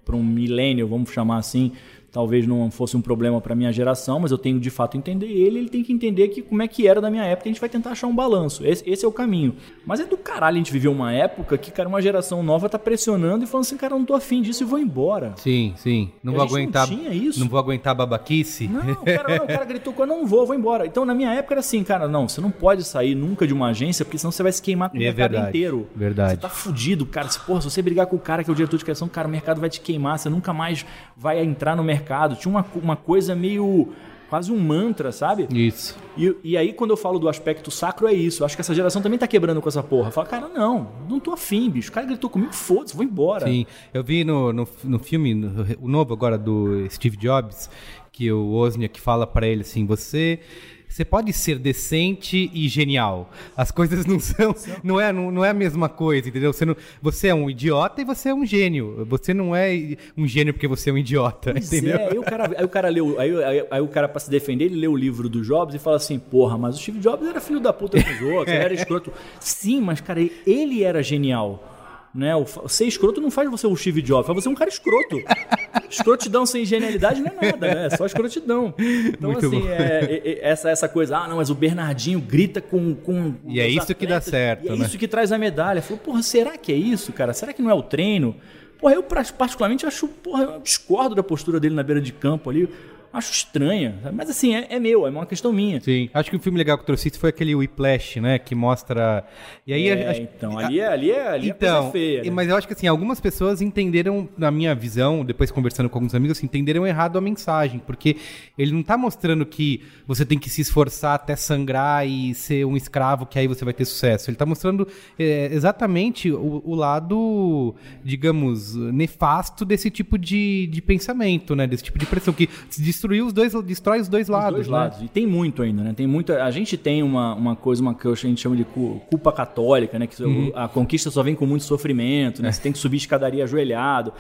para um milênio, vamos chamar assim. Talvez não fosse um problema para minha geração, mas eu tenho de fato entender ele. Ele tem que entender que como é que era da minha época. A gente vai tentar achar um balanço. Esse, esse é o caminho. Mas é do caralho a gente viver uma época que, cara, uma geração nova tá pressionando e falando assim, cara, eu não tô afim disso e vou embora. Sim, sim. Não A vou gente não aguentar. tinha isso. Não vou aguentar a babaquice. Não, o cara, não, o cara gritou eu não vou, vou embora. Então, na minha época era assim, cara, não, você não pode sair nunca de uma agência, porque senão você vai se queimar com o É mercado verdade, inteiro. verdade. Você tá fudido, cara. Se, porra, se você brigar com o cara que é o diretor de criação, cara, o mercado vai te queimar, você nunca mais vai entrar no mercado. Tinha uma, uma coisa meio. quase um mantra, sabe? Isso. E, e aí, quando eu falo do aspecto sacro, é isso. Eu acho que essa geração também tá quebrando com essa porra. Fala, cara, não, não tô afim, bicho. O cara gritou comigo, foda-se, vou embora. Sim, eu vi no, no, no filme, no- o novo agora do Steve Jobs, que o Wozniak fala pra ele assim, você... Você pode ser decente e genial. As coisas não são, não é, não, não é a mesma coisa, entendeu? Você, não, você é um idiota e você é um gênio. Você não é um gênio porque você é um idiota, Pois entendeu? É, aí o cara, aí o cara leu, aí, aí, aí o cara para se defender, ele lê o livro do Jobs e fala assim, porra, mas o Steve Jobs era filho da puta dos outros, ele era escroto. Sim, mas cara, ele era genial. Né? O ser escroto não faz você um Steve Jobs, faz você um cara escroto. Escrotidão sem genialidade não é nada, né? É só escrotidão. Então, Muito assim, é, é- essa, essa coisa, ah, não, mas o Bernardinho grita com. com E é isso que dá certo, e é né? isso que traz a medalha. Falou, porra, será que é isso, cara? Será que não é o treino? Porra, eu particularmente acho, porra, eu discordo da postura dele na beira de campo ali. Acho estranha. sabe? Mas assim, é, é meu, é uma questão minha. Sim. Acho que o filme legal que eu trouxe foi aquele Whiplash, né? Que mostra... E aí... É, acho- então, ali é, ali é, ali é então, coisa feia. né? mas eu acho que assim, algumas pessoas entenderam, na minha visão, depois conversando com alguns amigos, assim, entenderam errado a mensagem, porque ele não tá mostrando que você tem que se esforçar até sangrar e ser um escravo, que aí você vai ter sucesso. Ele tá mostrando é, exatamente o, o lado, digamos, nefasto desse tipo de, de pensamento, né? Desse tipo de pressão, que destruiu os dois, destrói os dois Os lados, dois né? lados. E tem muito ainda, né? Tem muito. A gente tem uma, uma coisa, uma que a gente chama de cu- culpa católica, né? Que Uhum. a conquista só vem com muito sofrimento, É. né? Você tem que subir escadaria ajoelhado.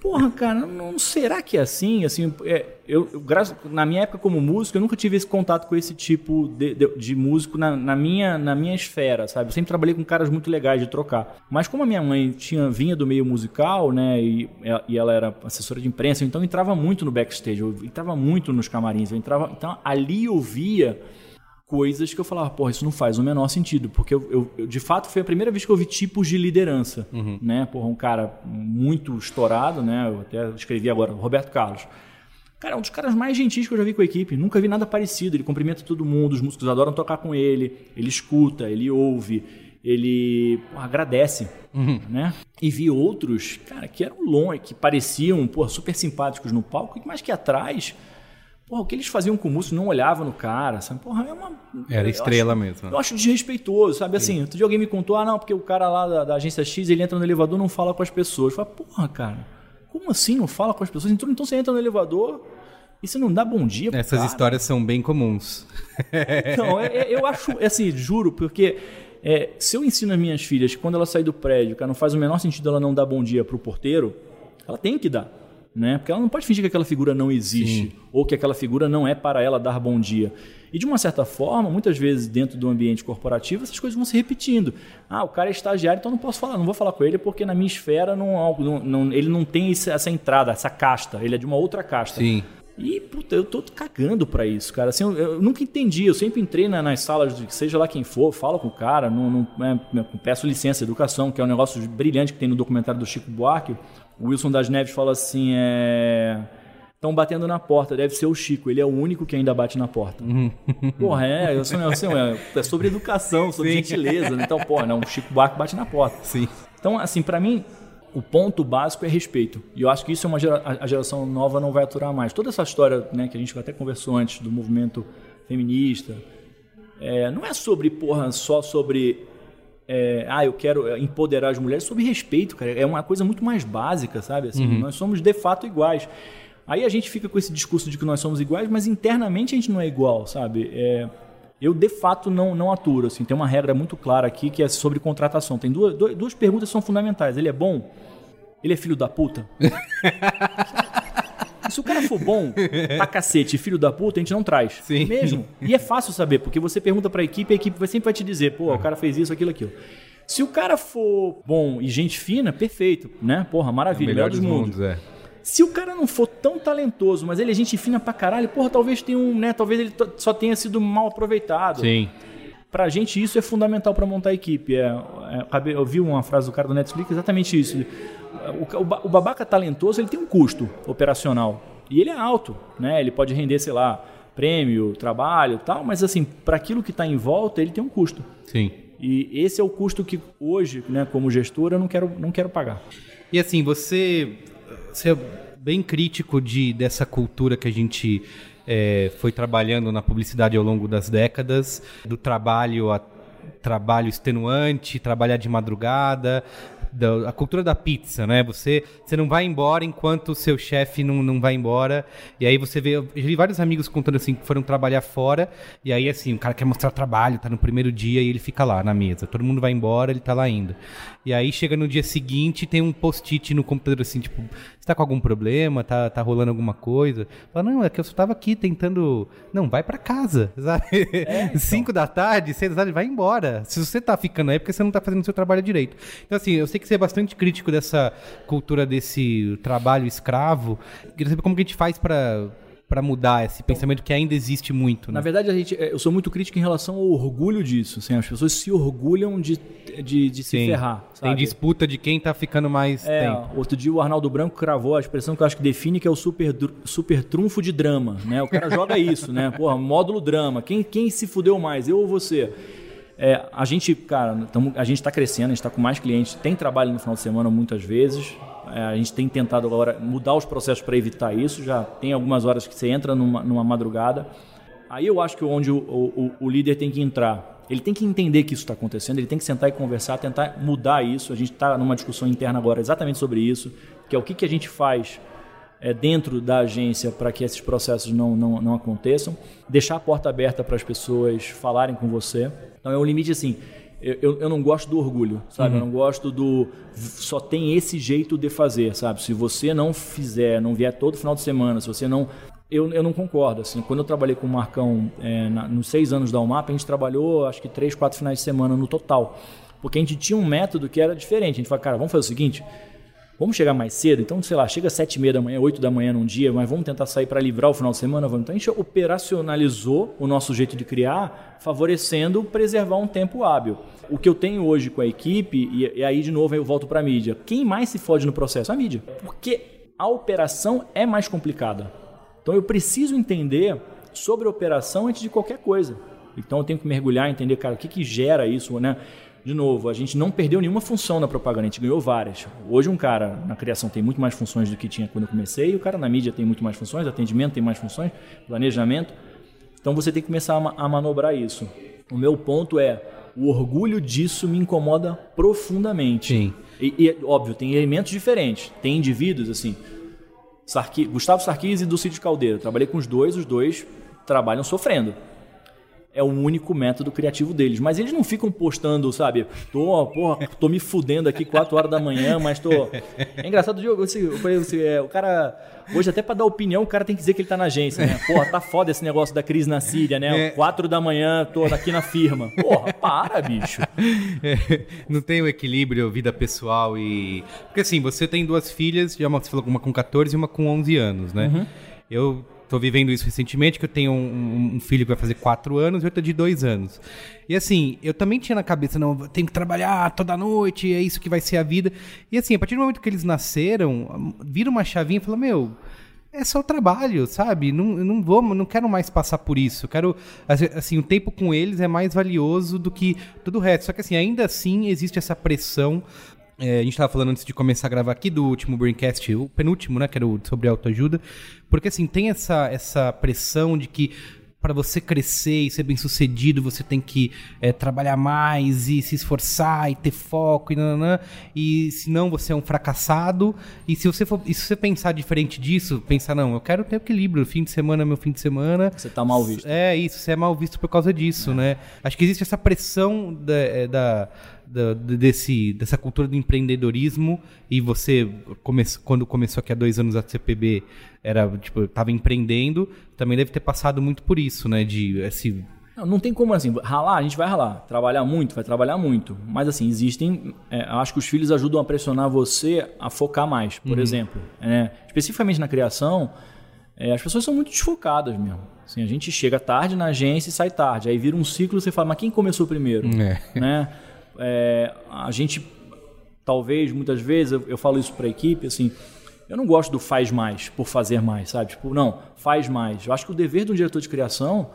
Porra, cara, não, será que é assim? Assim, é, eu, eu, graças- na minha época como músico, eu nunca tive esse contato com esse tipo de, de- de músico na, na minha, na minha esfera, sabe? Eu sempre trabalhei com caras muito legais de trocar. Mas como a minha mãe tinha, vinha do meio musical, né? E, e ela era assessora de imprensa, então entrava muito no backstage, eu entrava muito nos camarins, eu entrava. Então ali eu via coisas que eu falava, porra, isso não faz o menor sentido, porque eu, eu- eu, de fato foi a primeira vez que eu vi tipos de liderança, né? Porra, um cara muito estourado, né? Eu até escrevi agora, Roberto Carlos. Cara, é um dos caras mais gentis que eu já vi com a equipe. Nunca vi nada parecido. Ele cumprimenta todo mundo, os músicos adoram tocar com ele, ele escuta, ele ouve, ele porra, agradece, né? E vi outros, cara, que eram longe, que pareciam, porra, super simpáticos no palco, mas que atrás Porra, o que eles faziam com o músico não olhava no cara, sabe? Porra, é uma. Era estrela acho- mesmo. Eu acho desrespeitoso, sabe? Assim, outro dia alguém me contou, ah, não, porque o cara lá da, da agência X, ele entra no elevador e não fala com as pessoas. Eu falei, porra, cara, como assim não fala com as pessoas? Então, então você entra no elevador e você não dá bom dia pro Essas cara. histórias são bem comuns. Então, é- é- eu acho, é assim, juro, porque é, se eu ensino as minhas filhas que quando ela sair do prédio, cara, não faz o menor sentido ela não dar bom dia pro porteiro, ela tem que dar. Né? Porque ela não pode fingir que aquela figura não existe ou que aquela figura não é para ela dar bom dia. E de uma certa forma, muitas vezes dentro do ambiente corporativo, essas coisas vão se repetindo. Ah, o cara é estagiário, então não posso falar, não vou falar com ele porque na minha esfera não, não- não- ele não tem essa entrada, essa casta, ele é de uma outra casta. Sim. E, puta, eu tô cagando pra isso, cara. Assim, eu, eu nunca entendi. Eu sempre entrei na- nas salas, de, seja lá quem for, falo com o cara, não, não- é, peço licença, educação, que é um negócio brilhante que tem no documentário do Chico Buarque. O Wilson das Neves fala assim: é. Estão batendo na porta, deve ser o Chico, ele é o único que ainda bate na porta. porra, é, eu sou, é, é sobre educação, sobre Sim. gentileza, né? Então, porra, não, o Chico Buarque bate na porta. Sim. Então, assim, pra mim, o ponto básico é respeito. E eu acho que isso é uma gera, a- a geração nova não vai aturar mais. Toda essa história, né, que a gente até conversou antes do movimento feminista. É, não é sobre, porra, só sobre. É, ah, eu quero empoderar as mulheres, é sobre respeito, cara. É uma coisa muito mais básica, sabe? Assim, Nós somos de fato iguais. Aí a gente fica com esse discurso de que nós somos iguais, mas internamente a gente não é igual, sabe? É, eu de fato não, não aturo. Assim, tem uma regra muito clara aqui que é sobre contratação. Tem duas, duas, duas perguntas que são fundamentais. Ele é bom? Ele é filho da puta? Se o cara for bom pra cacete, filho da puta, a gente não traz. Sim. Mesmo. E é fácil saber, porque você pergunta pra equipe, a equipe sempre vai te dizer, pô, o cara fez isso, aquilo, aquilo. Se o cara for bom e gente fina, perfeito, né? Porra, maravilha, melhor, dos, mundos. é. Se o cara não for tão talentoso, mas ele é gente fina pra caralho, porra, talvez tenha um, né? Talvez ele só tenha sido mal aproveitado. Sim. Pra gente isso é fundamental pra montar a equipe. É, é, eu vi uma frase do cara do Netflix exatamente isso. O, o babaca talentoso ele tem um custo operacional e ele é alto, né? Ele pode render, sei lá, prêmio, trabalho, tal, mas assim, para aquilo que está em volta ele tem um custo. Sim. E esse é o custo que hoje, né, como gestor, eu não quero, não quero pagar. E assim, você, você é bem crítico de, dessa cultura que a gente é, foi trabalhando na publicidade ao longo das décadas, do trabalho a trabalho extenuante, trabalhar de madrugada, da, a cultura da pizza, né? Você, você não vai embora enquanto o seu chefe não, não vai embora. E aí você vê. Eu vi vários amigos contando assim que foram trabalhar fora. E aí, assim, o cara quer mostrar trabalho, tá no primeiro dia e ele fica lá na mesa. Todo mundo vai embora, ele tá lá ainda. E aí chega no dia seguinte tem um post-it no computador assim, tipo, você tá com algum problema? Tá, tá rolando alguma coisa? Fala, não, é que eu só tava aqui tentando. Não, vai pra casa, sabe? Cinco da tarde, seis da tarde, vai embora. Se você tá ficando aí, é porque você não tá fazendo o seu trabalho direito. Então, assim, eu sei que você é bastante crítico dessa cultura desse trabalho escravo. Queria saber como que a gente faz pra, pra mudar esse pensamento que ainda existe muito, né? Na verdade, a gente, eu sou muito crítico em relação ao orgulho disso. Assim, as pessoas se orgulham de, de, de se Sim. ferrar. Tem sabe? disputa de quem tá ficando mais É, tempo. outro dia o Arnaldo Branco cravou a expressão que eu acho que define que é o super, super trunfo de drama, né? O cara joga isso, né? Porra, módulo drama. Quem, quem se fudeu mais, eu ou você? É, a gente, cara, tamo, a gente está crescendo, a gente está com mais clientes, tem trabalho no final de semana muitas vezes. É, a gente tem tentado agora mudar os processos para evitar isso. Já tem algumas horas que você entra numa, numa madrugada. Aí eu acho que onde o, o, o líder tem que entrar, ele tem que entender que isso está acontecendo, ele tem que sentar e conversar, tentar mudar isso. A gente está numa discussão interna agora exatamente sobre isso, que é o que, que a gente faz é, dentro da agência para que esses processos não, não, não aconteçam. Deixar a porta aberta para as pessoas falarem com você. Então é um limite assim. Eu, eu, não gosto do orgulho, sabe? Eu não gosto do. Só tem esse jeito de fazer, sabe? Se você não fizer, não vier todo final de semana, se você não. Eu, eu não concordo. Assim, quando eu trabalhei com o Marcão é, na- nos seis anos da UMAP, a gente trabalhou acho que três, quatro finais de semana no total. Porque a gente tinha um método que era diferente. A gente falou, cara, vamos fazer o seguinte: Vamos chegar mais cedo? Então, sei lá, chega às e meia da manhã, oito da manhã num dia, mas vamos tentar sair para livrar o final de semana? Vamos. Então, a gente operacionalizou o nosso jeito de criar, favorecendo preservar um tempo hábil. O que eu tenho hoje com a equipe, e, e aí de novo eu volto para a mídia, quem mais se fode no processo? A mídia. Porque a operação é mais complicada. Então, eu preciso entender sobre a operação antes de qualquer coisa. Então, eu tenho que mergulhar, entender, cara, o que, que gera isso, né? De novo, a gente não perdeu nenhuma função na propaganda, a gente ganhou várias. Hoje um cara na criação tem muito mais funções do que tinha quando eu comecei, e o cara na mídia tem muito mais funções, atendimento tem mais funções, planejamento. Então você tem que começar a, ma- a manobrar isso. O meu ponto é, o orgulho disso me incomoda profundamente. Sim. E, e, óbvio, tem elementos diferentes. Tem indivíduos, assim, Sarqui- Gustavo Sarkis e Dulcídio Caldeira. Trabalhei com os dois, os dois trabalham sofrendo. É o único método criativo deles. Mas eles não ficam postando, sabe? Tô, porra, tô me fudendo aqui 4 horas da manhã, mas tô. É engraçado, Diogo. Assim, eu falei assim, é, o cara. Hoje, até pra dar opinião, o cara tem que dizer que ele tá na agência, né? Porra, tá foda esse negócio da crise na Síria, né? 4 da manhã, tô aqui na firma. Porra, para, bicho. É, não tem o equilíbrio vida pessoal e. Porque assim, você tem duas filhas, já uma, você falou uma com 14 e uma com 11 anos, né? Uhum. Eu tô vivendo isso recentemente, que eu tenho um, um filho que vai fazer 4 anos e outro de 2 anos. E assim, eu também tinha na cabeça, não, tenho que trabalhar toda noite, é isso que vai ser a vida. E assim, a partir do momento que eles nasceram, vira uma chavinha e fala, meu, é só o trabalho, sabe? Não, não vou, não quero mais passar por isso. Quero, assim, o tempo com eles é mais valioso do que todo o resto. Só que assim, ainda assim existe essa pressão. É, a gente estava falando antes de começar a gravar aqui do último Braincast, o penúltimo, né, que era o sobre autoajuda, porque assim, tem essa, essa pressão de que para você crescer e ser bem sucedido, você tem que é, trabalhar mais e se esforçar e ter foco e nananã, e senão você é um fracassado. E se você for, se você pensar diferente disso, pensar, não, eu quero ter equilíbrio, fim de semana é meu fim de semana. Você tá mal visto. É isso, você é mal visto por causa disso, né? Acho que existe essa pressão da, é, da- da- desse, dessa cultura do empreendedorismo e você, come, quando começou aqui há dois anos a CPB, era, tipo, tava empreendendo, também deve ter passado muito por isso, né? De esse... Não, não tem como assim, ralar, a gente vai ralar. Trabalhar muito, vai trabalhar muito. Mas assim, existem. é, acho que os filhos ajudam a pressionar você a focar mais, por exemplo. É, especificamente na criação, é, as pessoas são muito desfocadas mesmo. Assim, a gente chega tarde na agência e sai tarde. Aí vira um ciclo você fala, mas quem começou primeiro? É. Né? É, a gente, talvez, muitas vezes, eu, eu falo isso para a equipe, assim. Eu não gosto do faz mais por fazer mais, sabe? Tipo, não, faz mais. Eu acho que o dever de um diretor de criação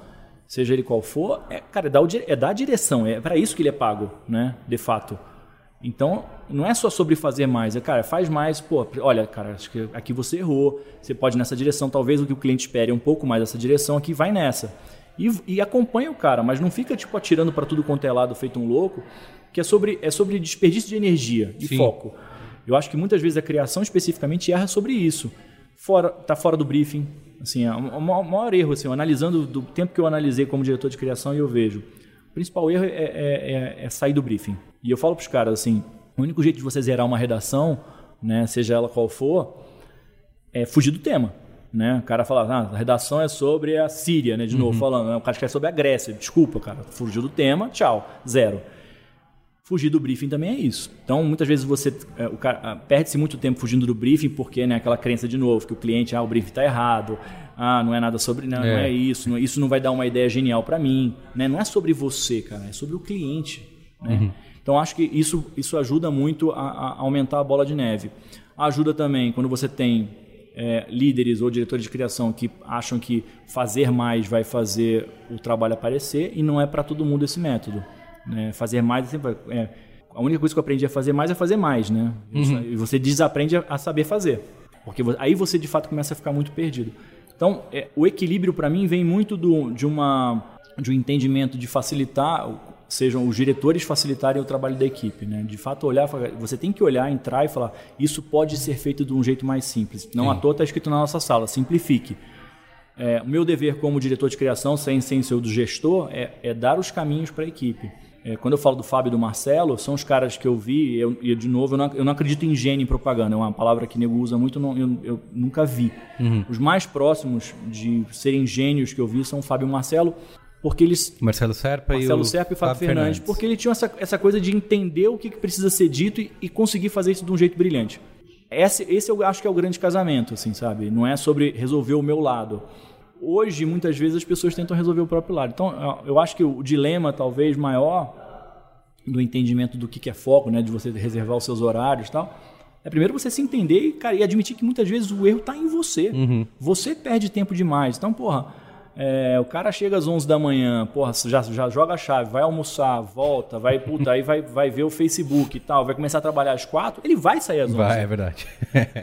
seja ele qual for, é, cara, é dar, o é dar a direção. É para isso que ele é pago, né? De fato. Então, não é só sobre fazer mais, é, cara, faz mais, pô, olha, cara, acho que aqui você errou, você pode nessa direção, talvez o que o cliente espere é um pouco mais dessa direção, aqui vai nessa. E, e acompanha o cara, mas não fica, tipo, atirando para tudo quanto é lado, feito um louco, que é sobre, é sobre desperdício de energia e Sim. foco. Eu acho que muitas vezes a criação especificamente erra sobre isso. Fora, tá fora do briefing. Assim, é o maior, erro, assim, analisando do tempo que eu analisei como diretor de criação e eu vejo. O principal erro é, é- é- é sair do briefing. E eu falo para os caras assim, o único jeito de você zerar uma redação, né, seja ela qual for, é fugir do tema. Né? O cara fala, ah, a redação é sobre a Síria, né? De novo, falando, né? o cara escreve sobre a Grécia. Desculpa, cara, fugiu do tema, tchau, zero. Fugir do briefing também é isso. Então, muitas vezes você é, ah, perde-se muito tempo fugindo do briefing porque né, aquela crença de novo que o cliente, ah, o briefing está errado, ah, não é nada sobre, não, não É. é isso, não- isso não vai dar uma ideia genial para mim, né? Não é sobre você, cara, é sobre o cliente, né? Então, acho que isso isso ajuda muito a, a aumentar a bola de neve. Ajuda também quando você tem é, líderes ou diretores de criação que acham que fazer mais vai fazer o trabalho aparecer e não é para todo mundo esse método. Né? Fazer mais é sempre, é, a única coisa que eu aprendi a fazer mais é fazer mais, né? E você desaprende a, saber fazer, porque aí você de fato começa a ficar muito perdido. Então, é, o equilíbrio para mim vem muito do, de uma de um entendimento de facilitar, sejam os diretores facilitarem o trabalho da equipe, né? De fato olhar, você tem que olhar, entrar e falar, isso pode ser feito de um jeito mais simples. Não à toa está escrito na nossa sala, simplifique. É, o meu dever como diretor de criação, sem, sem ser o do gestor, é, é dar os caminhos para a equipe. É, quando eu falo do Fábio e do Marcelo, são os caras que eu vi, e eu, e de novo, eu não, eu não acredito em gênio em propaganda, é uma palavra que nego usa muito, não- eu, eu nunca vi. Os mais próximos de serem gênios que eu vi são o Fábio e o Marcelo, porque eles Marcelo Serpa e Marcelo o Serpa e Fábio, Fernandes, porque ele tinha essa, essa coisa de entender o que, que precisa ser dito e, e conseguir fazer isso de um jeito brilhante. Esse, esse eu acho que é o grande casamento, assim, sabe? Não é sobre resolver o meu lado. Hoje, muitas vezes, as pessoas tentam resolver o próprio lado. Então, eu- acho que o dilema, talvez, maior do entendimento do que é foco, né? De você reservar os seus horários e tal. É primeiro você se entender e, cara, e admitir que muitas vezes o erro está em você. Você perde tempo demais. Então, porra, é, o cara chega às 11 da manhã, porra, já, já joga a chave, vai almoçar, volta, vai, puta, aí vai, vai ver o Facebook e tal, vai começar a trabalhar às 4, ele vai sair às 11. Vai, é verdade.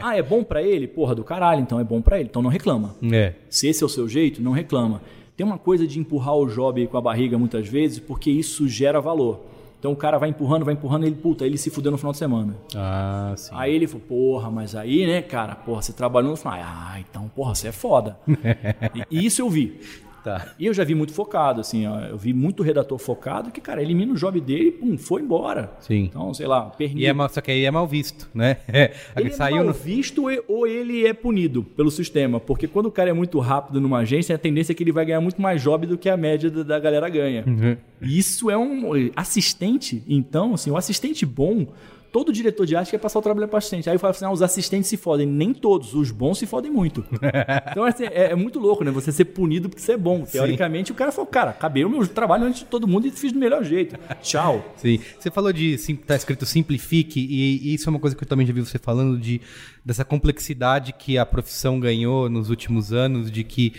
Ah, é bom pra ele? Porra, do caralho, então é bom pra ele. Então não reclama. é. Se esse é o seu jeito, não reclama. Tem uma coisa de empurrar o job com a barriga muitas vezes, porque isso gera valor. Então o cara vai empurrando, vai empurrando, ele, puta, ele se fudeu no final de semana. Ah, sim. Aí ele falou, porra, mas aí, né, cara, porra, você trabalhou no final. Ah, então, porra, você é foda. e, e isso eu vi. Tá. E eu já vi muito focado, assim, ó, eu vi muito redator focado que, cara, elimina o job dele e, pum, foi embora. Sim. Então, sei lá, pernil. E é mal, só que aí é mal visto, né? Ele Saiu é mal no... visto ou ele é punido pelo sistema. Porque quando o cara é muito rápido numa agência, a tendência é que ele vai ganhar muito mais job do que a média da, galera ganha. Uhum. Isso é um assistente, então, assim, o assistente bom, todo diretor de arte quer passar o trabalho para assistente. Aí eu falo assim, ah, os assistentes se fodem. Nem todos, os bons se fodem muito. então assim, é, é muito louco, né? Você ser punido porque você é bom. Teoricamente, o cara falou, cara, acabei o meu trabalho antes de todo mundo e fiz do melhor jeito. Tchau. Sim. Você falou de sim, tá escrito simplifique e, e isso é uma coisa que eu também já vi você falando de dessa complexidade que a profissão ganhou nos últimos anos, de que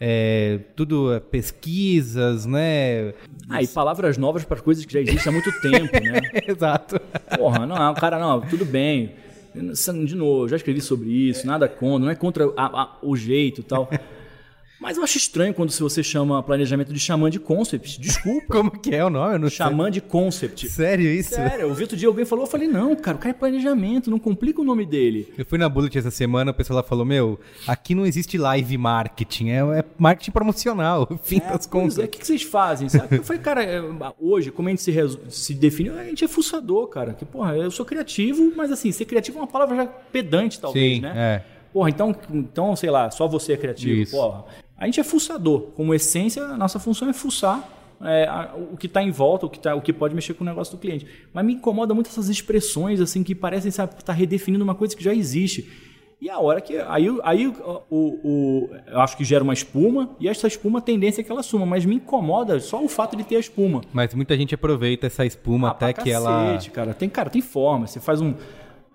é, tudo é pesquisas, né? Ah, e palavras novas para coisas que já existem há muito tempo, né? Exato. Porra, não, cara, não, tudo bem. De novo, já escrevi sobre isso, nada contra, não é contra a- a- o jeito e tal. Mas eu acho estranho quando se você chama planejamento de xamã de concept. Desculpa. Como que é o nome? Eu não sei. xamã de concept. Sério isso? Sério, eu vi outro dia alguém falou, eu falei, não, cara, o cara é planejamento, não complica o nome dele. Eu fui na Bullet essa semana, o pessoal lá falou, meu, aqui não existe live marketing, é, é marketing promocional, fim É, das pois contas. é, o que, vocês fazem, sabe? Eu falei, cara, é, hoje, como a gente se, resu- se define, a gente é fuçador, cara. Que, porra, eu sou criativo, mas assim, ser criativo é uma palavra já pedante, talvez, Sim, né? é. Porra, então, então, sei lá, só você é criativo, Isso. porra. A gente é fuçador. Como essência, a nossa função é fuçar é, a- o que está em volta, o que, tá, o que pode mexer com o negócio do cliente. Mas me incomoda muito essas expressões, assim, que parecem estar tá redefinindo uma coisa que já existe. E a hora que. Aí, aí o, o- eu acho que gera uma espuma, e essa espuma a tendência é que ela suma. Mas me incomoda só o fato de ter a espuma. Mas muita gente aproveita essa espuma Ah, até que ela... cacete, cara. Tem, cara, tem forma. Você faz um.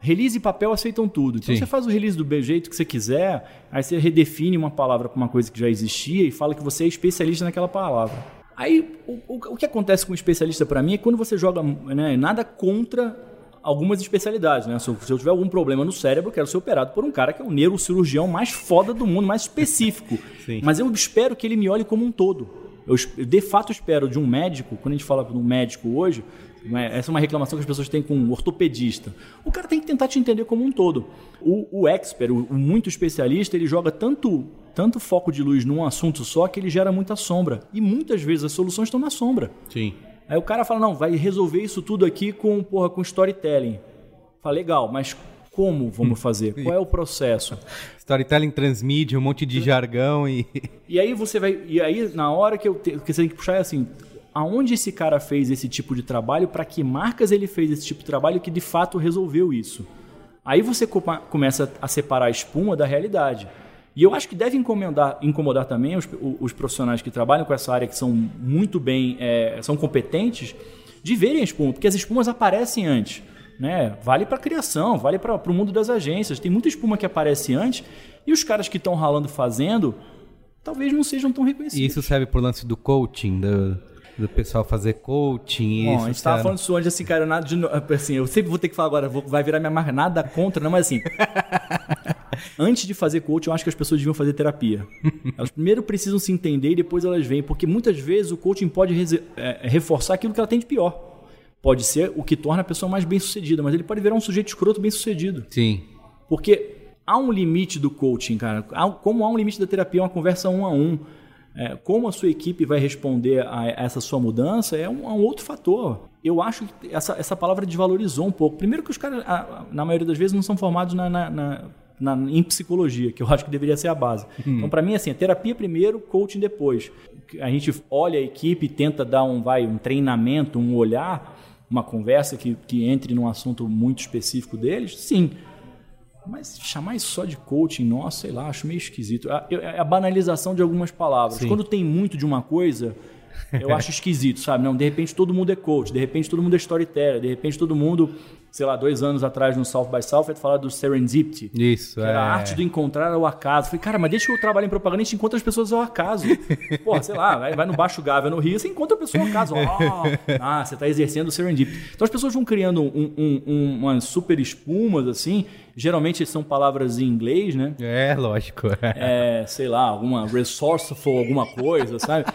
Release e papel aceitam tudo. Então Sim. você faz o release do jeito que você quiser, aí você redefine uma palavra para uma coisa que já existia e fala que você é especialista naquela palavra. Aí o, o- que acontece com o especialista para mim é quando você joga né, nada contra algumas especialidades. Né? Se, eu, se eu tiver algum problema no cérebro, eu quero ser operado por um cara que é o neurocirurgião mais foda do mundo, mais específico. Sim. Mas eu espero que ele me olhe como um todo. Eu, eu, de fato espero de um médico, quando a gente fala de um médico hoje, né, essa é uma reclamação que as pessoas têm com um ortopedista. O cara tem que tentar te entender como um todo. O, o expert, o, o muito especialista, ele joga tanto, tanto foco de luz num assunto só que ele gera muita sombra. E muitas vezes as soluções estão na sombra. Sim. Aí o cara fala, não, vai resolver isso tudo aqui com, porra, com storytelling. Fala, legal, mas como vamos fazer? Qual é o processo? Storytelling transmídia, um monte de jargão e... E aí você vai. E aí, na hora que, eu te, que você tem que puxar é assim. Aonde esse cara fez esse tipo de trabalho, para que marcas ele fez esse tipo de trabalho que de fato resolveu isso? Aí você começa a separar a espuma da realidade. E eu acho que deve incomodar, incomodar também os, o- os profissionais que trabalham com essa área, que são muito bem, é, são competentes, de verem a espuma, porque as espumas aparecem antes. Né? Vale para criação, vale para o mundo das agências. Tem muita espuma que aparece antes e os caras que estão ralando fazendo talvez não sejam tão E reconhecidos. isso serve pro lance do coaching, do, do pessoal fazer coaching. Bom, isso, a gente tava sabe? falando isso antes, assim, cara, nada de. Assim, eu sempre vou ter que falar agora, vou- vai virar minha marca, nada contra, não, mas assim. antes de fazer coaching, eu acho que as pessoas deviam fazer terapia. Elas primeiro precisam se entender e depois elas vêm, porque muitas vezes o coaching pode é, reforçar aquilo que ela tem de pior. Pode ser o que torna a pessoa mais bem sucedida, mas ele pode virar um sujeito escroto bem sucedido. Sim. Porque há um limite do coaching, cara. Há- Como há um limite da terapia, uma conversa um a um. É, como a sua equipe vai responder a essa sua mudança é um, é um outro fator. Eu acho que essa, essa palavra desvalorizou um pouco. Primeiro que os caras, na maioria das vezes, não são formados na, na- na- na- em psicologia, que eu acho que deveria ser a base. Então, para mim, assim, é terapia primeiro, coaching depois. A gente olha a equipe tenta dar um, vai, um treinamento, um olhar, uma conversa que, que entre num assunto muito específico deles, sim. Mas chamar isso só de coaching, nossa, sei lá, acho meio esquisito. A- É a banalização de algumas palavras. Sim. Quando tem muito de uma coisa, eu acho esquisito, sabe? Não, de repente todo mundo é coach, de repente todo mundo é storyteller, de repente todo mundo, sei lá, dois anos atrás no South by Southwest falar do serendipity. Isso, Que é. era a arte do encontrar ao acaso. Falei, cara, mas desde que eu trabalho em propaganda, a gente encontra as pessoas ao acaso. Porra, sei lá, vai, vai no Baixo Gávea, no Rio, você encontra a pessoa ao acaso. Ó, ah, você está exercendo o serendipity. Então as pessoas vão criando um, um, um, umas super espumas, assim. Geralmente são palavras em inglês, né? É, lógico. É, sei lá, alguma resourceful, alguma coisa, sabe?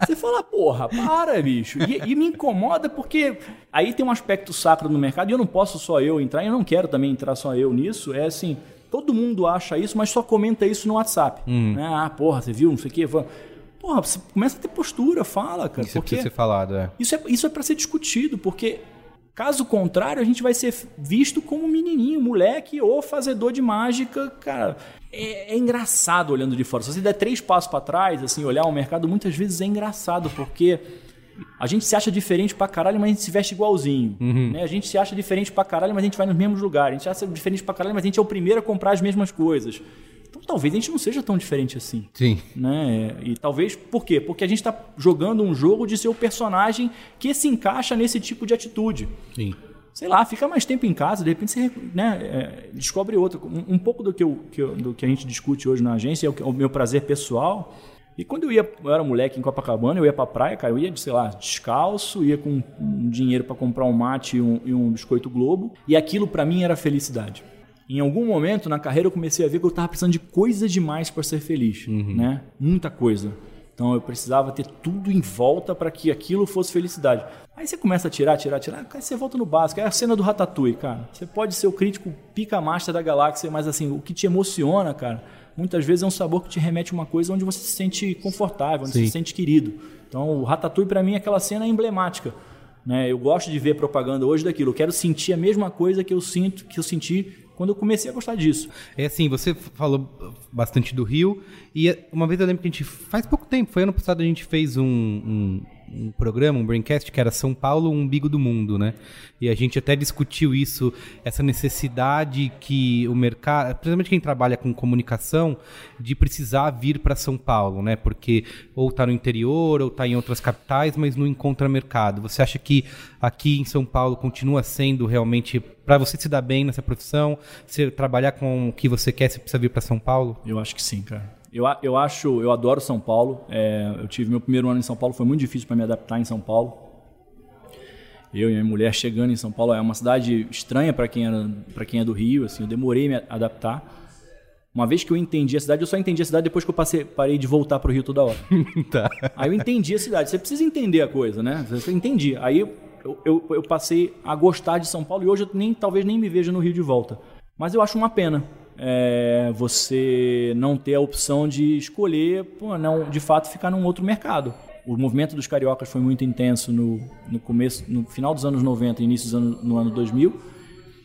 Você fala, porra, para, bicho. E, e me incomoda porque aí tem um aspecto sacro no mercado e eu não posso só eu entrar, e eu não quero também entrar só eu nisso. É assim, todo mundo acha isso, mas só comenta isso no WhatsApp. Né? Ah, porra, você viu, não sei o quê. Porra, você começa a ter postura, fala, cara. Isso porque precisa ser falado, é. isso é, isso é para ser discutido, porque caso contrário, a gente vai ser visto como menininho, moleque ou fazedor de mágica, cara. É, é engraçado olhando de fora. Se você der três passos para trás, assim, olhar o mercado, muitas vezes é engraçado, porque a gente se acha diferente pra caralho, mas a gente se veste igualzinho. Né? A gente se acha diferente pra caralho, mas a gente vai nos mesmos lugares. A gente se acha diferente pra caralho, mas a gente é o primeiro a comprar as mesmas coisas. Então talvez a gente não seja tão diferente assim Sim. né? E talvez por quê? Porque a gente está jogando um jogo de ser o personagem que se encaixa nesse tipo de atitude. Sim. Sei lá, fica mais tempo em casa, de repente você né, é, descobre outra. Um, um pouco do que, eu, que eu- do que a gente discute hoje na agência é o, é o meu prazer pessoal. E quando eu ia, eu era moleque em Copacabana, eu ia pra praia, cara, eu ia, sei lá, descalço, ia com um dinheiro para comprar um mate e um, e um biscoito Globo, e aquilo para mim era felicidade. Em algum momento na carreira eu comecei a ver que eu estava precisando de coisa demais para ser feliz, né? Muita coisa. Então eu precisava ter tudo em volta para que aquilo fosse felicidade. Aí você começa a tirar, tirar, tirar, aí você volta no básico. É a cena do Ratatouille, cara. Você pode ser o crítico pica master da galáxia, mas assim, o que te emociona, cara, muitas vezes é um sabor que te remete a uma coisa onde você se sente confortável, onde Sim. você se sente querido. Então o Ratatouille para mim é aquela cena emblemática. Né? Eu gosto de ver propaganda hoje daquilo. Eu quero sentir a mesma coisa que eu sinto, que eu senti quando eu comecei a gostar disso. É assim, você falou bastante do Rio, e é, uma vez eu lembro que a gente, faz pouco tempo, foi ano passado, a gente fez um, um, um programa, um Braincast, que era São Paulo, o umbigo do mundo, né? E a gente até discutiu isso, essa necessidade que o mercado, principalmente quem trabalha com comunicação, de precisar vir para São Paulo, né? Porque ou está no interior, ou está em outras capitais, mas não encontra mercado. Você acha que aqui em São Paulo continua sendo realmente para você se dar bem nessa profissão, você trabalhar com o que você quer, você precisa vir para São Paulo? Eu acho que sim, cara. Eu, eu acho, eu adoro São Paulo. É, eu tive meu primeiro ano em São Paulo, foi muito difícil para me adaptar em São Paulo. Eu e minha mulher chegando em São Paulo é uma cidade estranha para quem era, para quem é do Rio, assim, eu demorei me adaptar. Uma vez que eu entendi a cidade, eu só entendi a cidade depois que eu passei, parei de voltar para o Rio toda hora. tá. Aí eu entendi a cidade. Você precisa entender a coisa, né? Você entendi. Aí eu, eu, eu passei a gostar de São Paulo e hoje eu nem, talvez nem me veja no Rio de volta. Mas eu acho uma pena é, você não ter a opção de escolher, pô, não, de fato, ficar num outro mercado. O movimento dos cariocas foi muito intenso no, no começo, no final dos anos 90 e início dos anos, no ano 2000.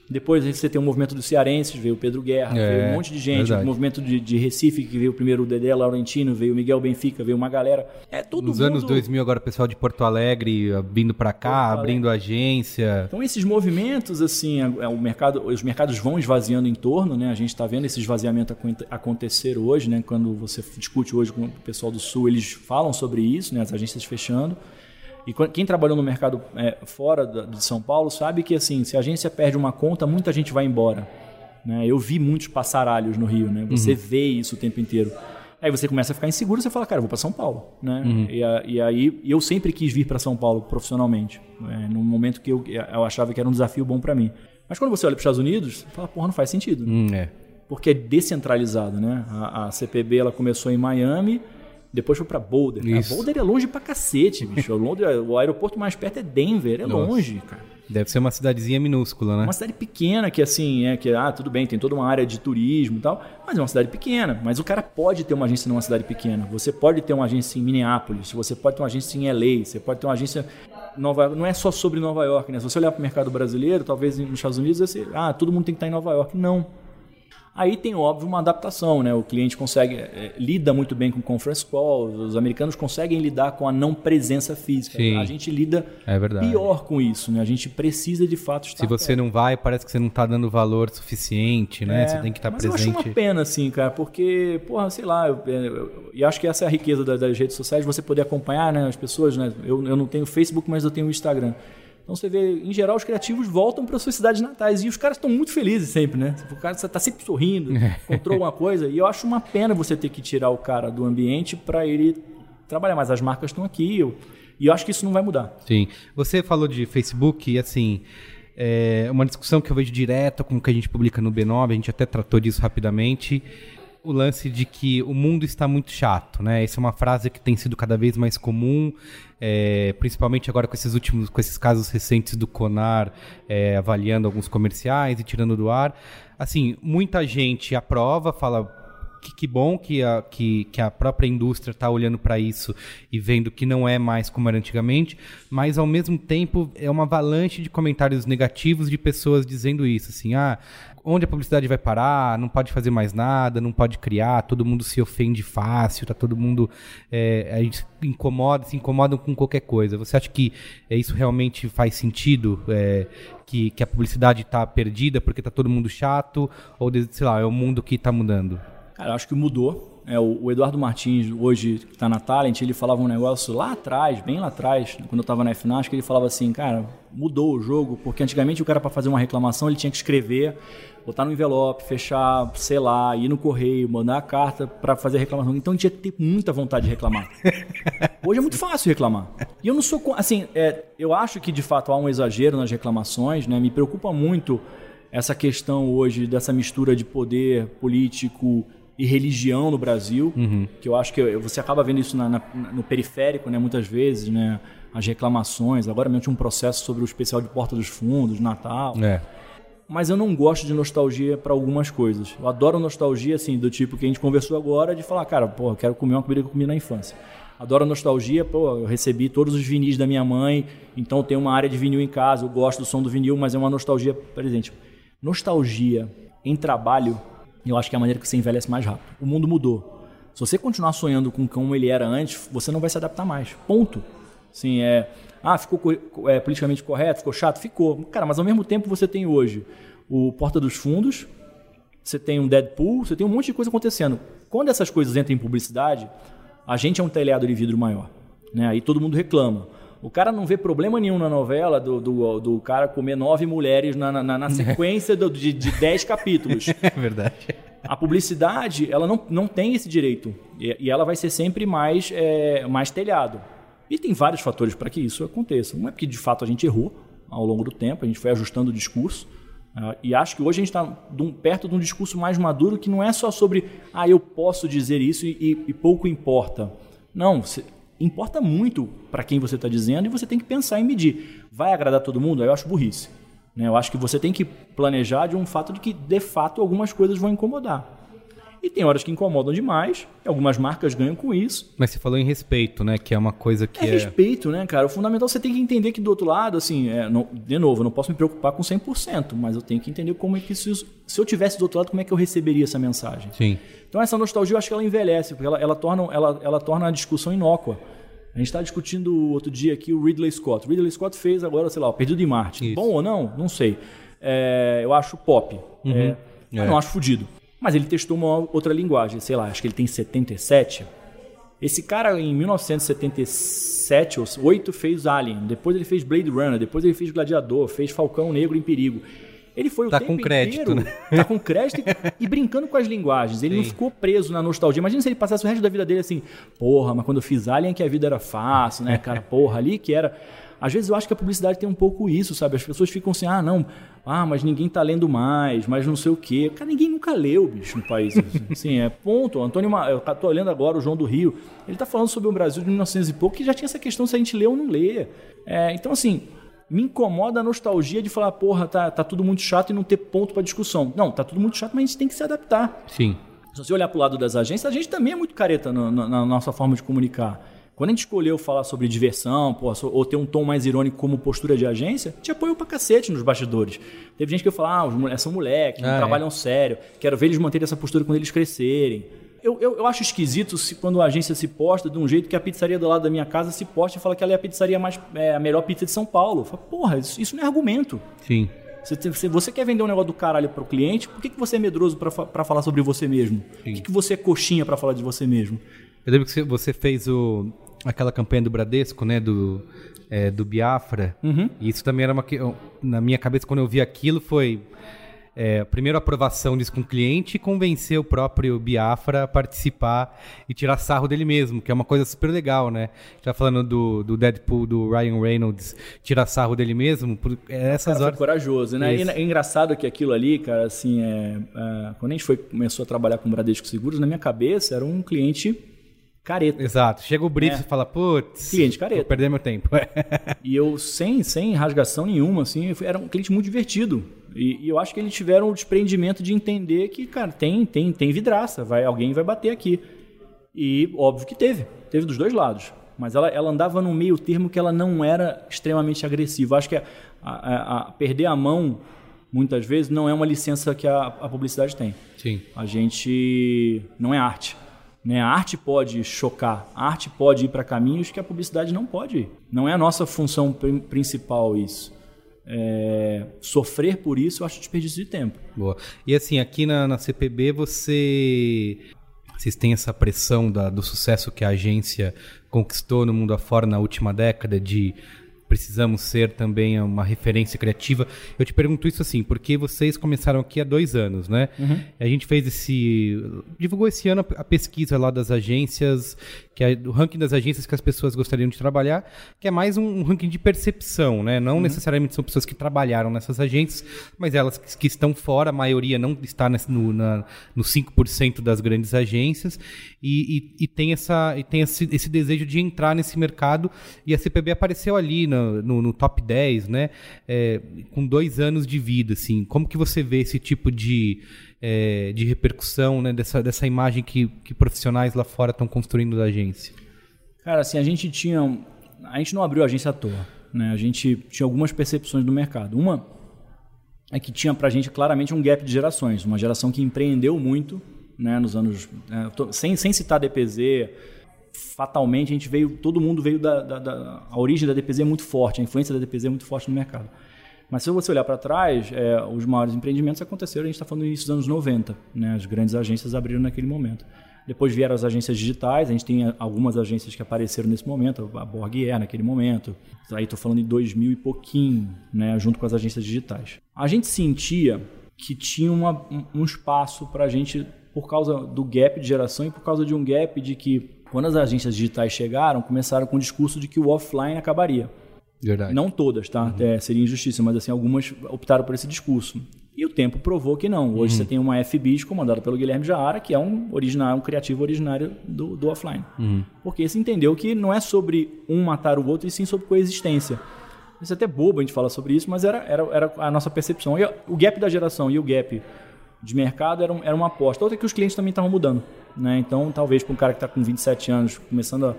Depois você tem o movimento dos cearenses, veio o Pedro Guerra, É, veio um monte de gente. verdade. O movimento de, de Recife, que veio primeiro o Dedé Laurentino, veio o Miguel Benfica, veio uma galera. É todo Nos mundo... anos 2000, agora o pessoal de Porto Alegre uh, vindo para cá, abrindo agência. Então esses movimentos, assim, a- a- o mercado, os mercados vão esvaziando em torno, né? A gente está vendo esse esvaziamento acon- acontecer hoje, né? Quando você discute hoje com o pessoal do Sul, eles falam sobre isso, né? As agências fechando. E quem trabalhou no mercado é, fora da- de São Paulo sabe que, assim, se a agência perde uma conta, muita gente vai embora. Né? Eu vi muitos passaralhos no Rio, né? Você vê isso o tempo inteiro. Aí você começa a ficar inseguro, você fala, cara, eu vou para São Paulo, né? E, a- e aí eu sempre quis vir para São Paulo profissionalmente, né? num momento que eu, eu achava que era um desafio bom para mim. Mas quando você olha para os Estados Unidos, você fala, porra, não faz sentido. né? Hum, é. Porque é descentralizado, né? A, a CPB ela começou em Miami, depois foi para Boulder. Boulder é longe pra cacete, bicho. Londres, o aeroporto mais perto é Denver, é Nossa. longe, cara. Deve ser uma cidadezinha minúscula, né? Uma cidade pequena que assim, é que ah, tudo bem, tem toda uma área de turismo e tal, mas é uma cidade pequena, mas o cara pode ter uma agência numa cidade pequena. Você pode ter uma agência em Minneapolis, você pode ter uma agência em LA, você pode ter uma agência em Nova York. Não é só sobre Nova York, né? Se você olhar para o mercado brasileiro, talvez nos Estados Unidos, você, ah, todo mundo tem que estar em Nova York. Não. Aí tem, óbvio, uma adaptação, né? O cliente consegue, é, lida muito bem com conference calls, os americanos conseguem lidar com a não presença física. Sim. A gente lida É verdade. pior com isso, né? A gente precisa de fato estar Se você não vai, parece que você não tá dando valor suficiente, né? É, você tem que estar mas eu acho presente. uma pena, assim, cara, porque, porra, sei lá, eu, eu- e acho que essa é a riqueza da- das redes sociais, você poder acompanhar né, as pessoas, né? Eu, eu não tenho Facebook, mas eu tenho o Instagram. Então você vê, em geral, os criativos voltam para suas cidades natais e os caras estão muito felizes sempre, né? O cara está sempre sorrindo, encontrou alguma coisa. E eu acho uma pena você ter que tirar o cara do ambiente para ele trabalhar. Mas as marcas estão aqui eu- e eu acho que isso não vai mudar. Sim. Você falou de Facebook e assim. É uma discussão que eu vejo direto com o que a gente publica no B9, a gente até tratou disso rapidamente. O lance de que o mundo está muito chato, né? Essa é uma frase que tem sido cada vez mais comum, é, principalmente agora com esses últimos, com esses casos recentes do Conar é, avaliando alguns comerciais e tirando do ar. Assim, muita gente aprova, fala que, que bom que a, que, que a própria indústria está olhando para isso e vendo que não é mais como era antigamente, mas ao mesmo tempo é uma avalanche de comentários negativos de pessoas dizendo isso, assim, ah, onde a publicidade vai parar, não pode fazer mais nada, não pode criar, todo mundo se ofende fácil, tá todo mundo é, a gente incomoda, se incomodam com qualquer coisa. Você acha que é, isso realmente faz sentido? É, que, que a publicidade está perdida porque tá todo mundo chato? Ou, sei lá, é o mundo que está mudando? Cara, eu acho que mudou. É, o, o Eduardo Martins, hoje, que está na Talent, ele falava um negócio lá atrás, bem lá atrás, quando eu estava na FNASC, ele falava assim, cara, mudou o jogo, porque antigamente o cara para fazer uma reclamação, ele tinha que escrever, botar no envelope, fechar, sei lá, ir no correio, mandar a carta para fazer a reclamação. Então tinha que ter muita vontade de reclamar. Hoje é muito fácil reclamar. E eu não sou, assim, é, eu acho que de fato há um exagero nas reclamações, né? Me preocupa muito essa questão hoje dessa mistura de poder político e religião no Brasil, que eu acho que você acaba vendo isso na- na- no periférico, né, muitas vezes, né, as reclamações. Agora mesmo tinha um processo sobre o especial de Porta dos Fundos, Natal. É. Mas eu não gosto de nostalgia para algumas coisas. Eu adoro nostalgia, assim, do tipo que a gente conversou agora, de falar, cara, pô, eu quero comer uma comida que eu comi na infância. Adoro nostalgia, pô, eu recebi todos os vinis da minha mãe, então tem uma área de vinil em casa, eu gosto do som do vinil, mas é uma nostalgia presente. Nostalgia em trabalho, eu acho que é a maneira que você envelhece mais rápido. O mundo mudou. Se você continuar sonhando com como ele era antes, você não vai se adaptar mais. Ponto. Assim, é. Ah, ficou co- é, politicamente correto, ficou chato? Ficou. Cara, mas ao mesmo tempo você tem hoje o Porta dos Fundos, você tem um Deadpool, você tem um monte de coisa acontecendo. Quando essas coisas entram em publicidade, a gente é um telhado de vidro maior. Né? Aí todo mundo reclama. O cara não vê problema nenhum na novela do, do, do cara comer nove mulheres na, na, na sequência do- de, de dez capítulos. É verdade. A publicidade, ela não, não tem esse direito. E, e ela vai ser sempre mais, é, mais telhado. E tem vários fatores para que isso aconteça. Um é porque, de fato, a gente errou ao longo do tempo, a gente foi ajustando o discurso. ah, e acho que hoje a gente está perto de um discurso mais maduro que não é só sobre, ah, eu posso dizer isso e, e- e pouco importa. Não, se- importa muito para quem você está dizendo e você tem que pensar em medir. Vai agradar todo mundo? Eu acho burrice. né? Eu acho que você tem que planejar de um fato de que, de fato, algumas coisas vão incomodar. E tem horas que incomodam demais, e algumas marcas ganham com isso. Mas você falou em respeito, né? Que é uma coisa que É, é. respeito, né, cara? O fundamental você tem que entender que do outro lado, assim, é, não- de novo, eu não posso me preocupar com 100%, mas eu tenho que entender como é que isso. Se eu tivesse do outro lado, como é que eu receberia essa mensagem? Sim. Então essa nostalgia eu acho que ela envelhece, porque ela, ela, torna, ela, ela torna a discussão inócua. A gente está discutindo outro dia aqui o Ridley Scott. O Ridley Scott fez agora, sei lá, o Perdido em Marte. Isso. Bom ou não? Não sei. É, eu acho pop. É, mas É. não acho fudido. Mas ele testou uma outra linguagem, sei lá, acho que ele tem 77. Esse cara em 1977 ou 8 fez Alien, depois ele fez Blade Runner, depois ele fez Gladiador, fez Falcão Negro em Perigo. Ele foi o Tá tempo com crédito, inteiro, né? Tá com crédito e, e brincando com as linguagens. Ele não ficou preso na nostalgia. Imagina se ele passasse o resto da vida dele assim, porra, mas quando eu fiz Alien que a vida era fácil, né, cara? Porra, ali que era. Às vezes eu acho que a publicidade tem um pouco isso, sabe? As pessoas ficam assim, ah, não, ah, mas ninguém tá lendo mais, mas não sei o quê. Cara, ninguém nunca leu, bicho, no país. Assim, é ponto. Antônio, Ma- eu tô olhando agora o João do Rio, ele tá falando sobre o Brasil de 1900 e pouco, que já tinha essa questão se a gente lê ou não lê. É, então, assim, me incomoda a nostalgia de falar, porra, tá, tá tudo muito chato e não ter ponto pra discussão. Não, tá tudo muito chato, mas a gente tem que se adaptar. Sim. Se você olhar pro lado das agências, a gente também é muito careta no- no- na nossa forma de comunicar. Quando a gente escolheu falar sobre diversão, pô, ou ter um tom mais irônico como postura de agência, te apoiou pra cacete nos bastidores. Teve gente que falou, ah, são moleques, não Ah, é. trabalham sério, quero ver eles manterem essa postura quando eles crescerem. Eu, eu, eu acho esquisito se, quando a agência se posta de um jeito que a pizzaria do lado da minha casa se posta e fala que ela é a pizzaria mais é, a melhor pizza de São Paulo. Fala, porra, isso, isso não é argumento. Sim. Se te- se você quer vender um negócio do caralho pro cliente, por que, que você é medroso pra falar sobre você mesmo? Por que, que você é coxinha pra falar de você mesmo? Eu lembro que você- fez o, aquela campanha do Bradesco, né? Do, é, do Biafra. E isso também era uma. Na minha cabeça, quando eu vi aquilo, foi. É, primeiro a aprovação disso com o cliente e convencer o próprio Biafra a participar e tirar sarro dele mesmo, que é uma coisa super legal, né? Tá falando do, do Deadpool, do Ryan Reynolds, tirar sarro dele mesmo, por é essas Cara, foi horas. corajoso, né? E é engraçado que aquilo ali, cara, assim, é, é, quando a gente foi, começou a trabalhar com o Bradesco Seguros, na minha cabeça era um cliente careta. Exato. Chega o brief É. e fala, putz, Cliente careta. vou perder meu tempo. E eu, sem, sem rasgação nenhuma, assim, fui- era um cliente muito divertido. E, e eu acho que eles tiveram o desprendimento de entender que, cara, tem, tem, tem vidraça, vai, alguém vai bater aqui. E óbvio que teve, teve dos dois lados. Mas ela, ela andava num meio termo que ela não era extremamente agressiva. Acho que a, a- a- perder a mão, muitas vezes, não é uma licença que a, a publicidade tem. Sim. A gente não é arte. Né? A arte pode chocar, a arte pode ir para caminhos que a publicidade não pode ir. Não é a nossa função prin- principal isso. É, sofrer por isso eu acho desperdício de tempo. Boa. E assim, aqui na, na CPB você. Vocês têm essa pressão da- do sucesso que a agência conquistou no mundo afora na última década de precisamos ser também uma referência criativa. Eu te pergunto isso assim, porque vocês começaram aqui há dois anos, né? Uhum. A gente fez esse. divulgou esse ano a pesquisa lá das agências, que é o ranking das agências que as pessoas gostariam de trabalhar, que é mais um, ranking de percepção, né? Não necessariamente são pessoas que trabalharam nessas agências, mas elas que, estão fora, a maioria não está nesse- no, na, no 5% das grandes agências, e, e, e tem, essa, e tem esse, esse desejo de entrar nesse mercado, e a CPB apareceu ali no, no, top 10, né? É, com dois anos de vida, assim. Como que você vê esse tipo de, é, de repercussão, né? Dessa, dessa imagem que, que profissionais lá fora estão construindo da agência? Cara, assim, a gente tinha. A gente não abriu a agência à toa. Né? A gente tinha algumas percepções do mercado. Uma é que tinha pra gente claramente um gap de gerações. Uma geração que empreendeu muito né, nos anos. né, tô- sem, sem citar DPZ, fatalmente a gente veio. Todo mundo veio da, da- da- A origem da DPZ é muito forte, a influência da DPZ é muito forte no mercado. Mas se você olhar para trás, é, os maiores empreendimentos aconteceram, a gente está falando início dos anos 90. Né? As grandes agências abriram naquele momento. Depois vieram as agências digitais, a gente tem algumas agências que apareceram nesse momento, a Borg Air naquele momento. Aí estou falando em 2000 e pouquinho, né? junto com as agências digitais. A gente sentia que tinha uma- um- um espaço para a gente, por causa do gap de geração e por causa de um gap de que, quando as agências digitais chegaram, começaram com o discurso de que o offline acabaria. Verdade. Não todas, tá? É, seria injustiça, mas assim, algumas optaram por esse discurso. E o tempo provou que não. Hoje você tem uma FBIS comandada pelo Guilherme Jaara, que é um, originário, um criativo originário do, do offline. Porque você entendeu que não é sobre um matar o outro, e sim sobre coexistência. Isso é até bobo a gente falar sobre isso, mas era, era, era a nossa percepção. E o gap da geração e o gap de mercado era, um- era uma aposta. Outra é que os clientes também estavam mudando. Né? Então, talvez para um cara que está com 27 anos, começando a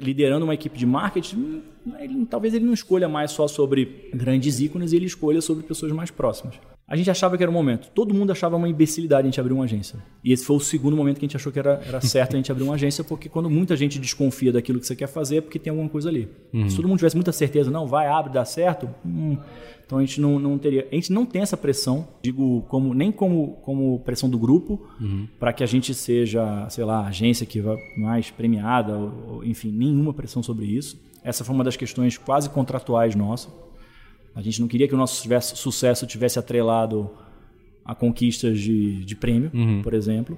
liderando uma equipe de marketing, hum, ele- talvez ele não escolha mais só sobre grandes ícones, ele escolha sobre pessoas mais próximas. A gente achava que era o momento. Todo mundo achava uma imbecilidade a gente abrir uma agência. E esse foi o segundo momento que a gente achou que era, era certo a gente abrir uma agência, porque quando muita gente desconfia daquilo que você quer fazer, é porque tem alguma coisa ali. Se todo mundo tivesse muita certeza, não, vai, abre, dá certo, hum, então a gente não, não teria. A gente não tem essa pressão, digo, como, nem como, como pressão do grupo, para que a gente seja, sei lá, a agência que vai mais premiada, ou, ou, enfim, nenhuma pressão sobre isso. Essa foi uma das questões quase contratuais nossa. A gente não queria que o nosso sucesso tivesse atrelado a conquistas de, de prêmio, por exemplo.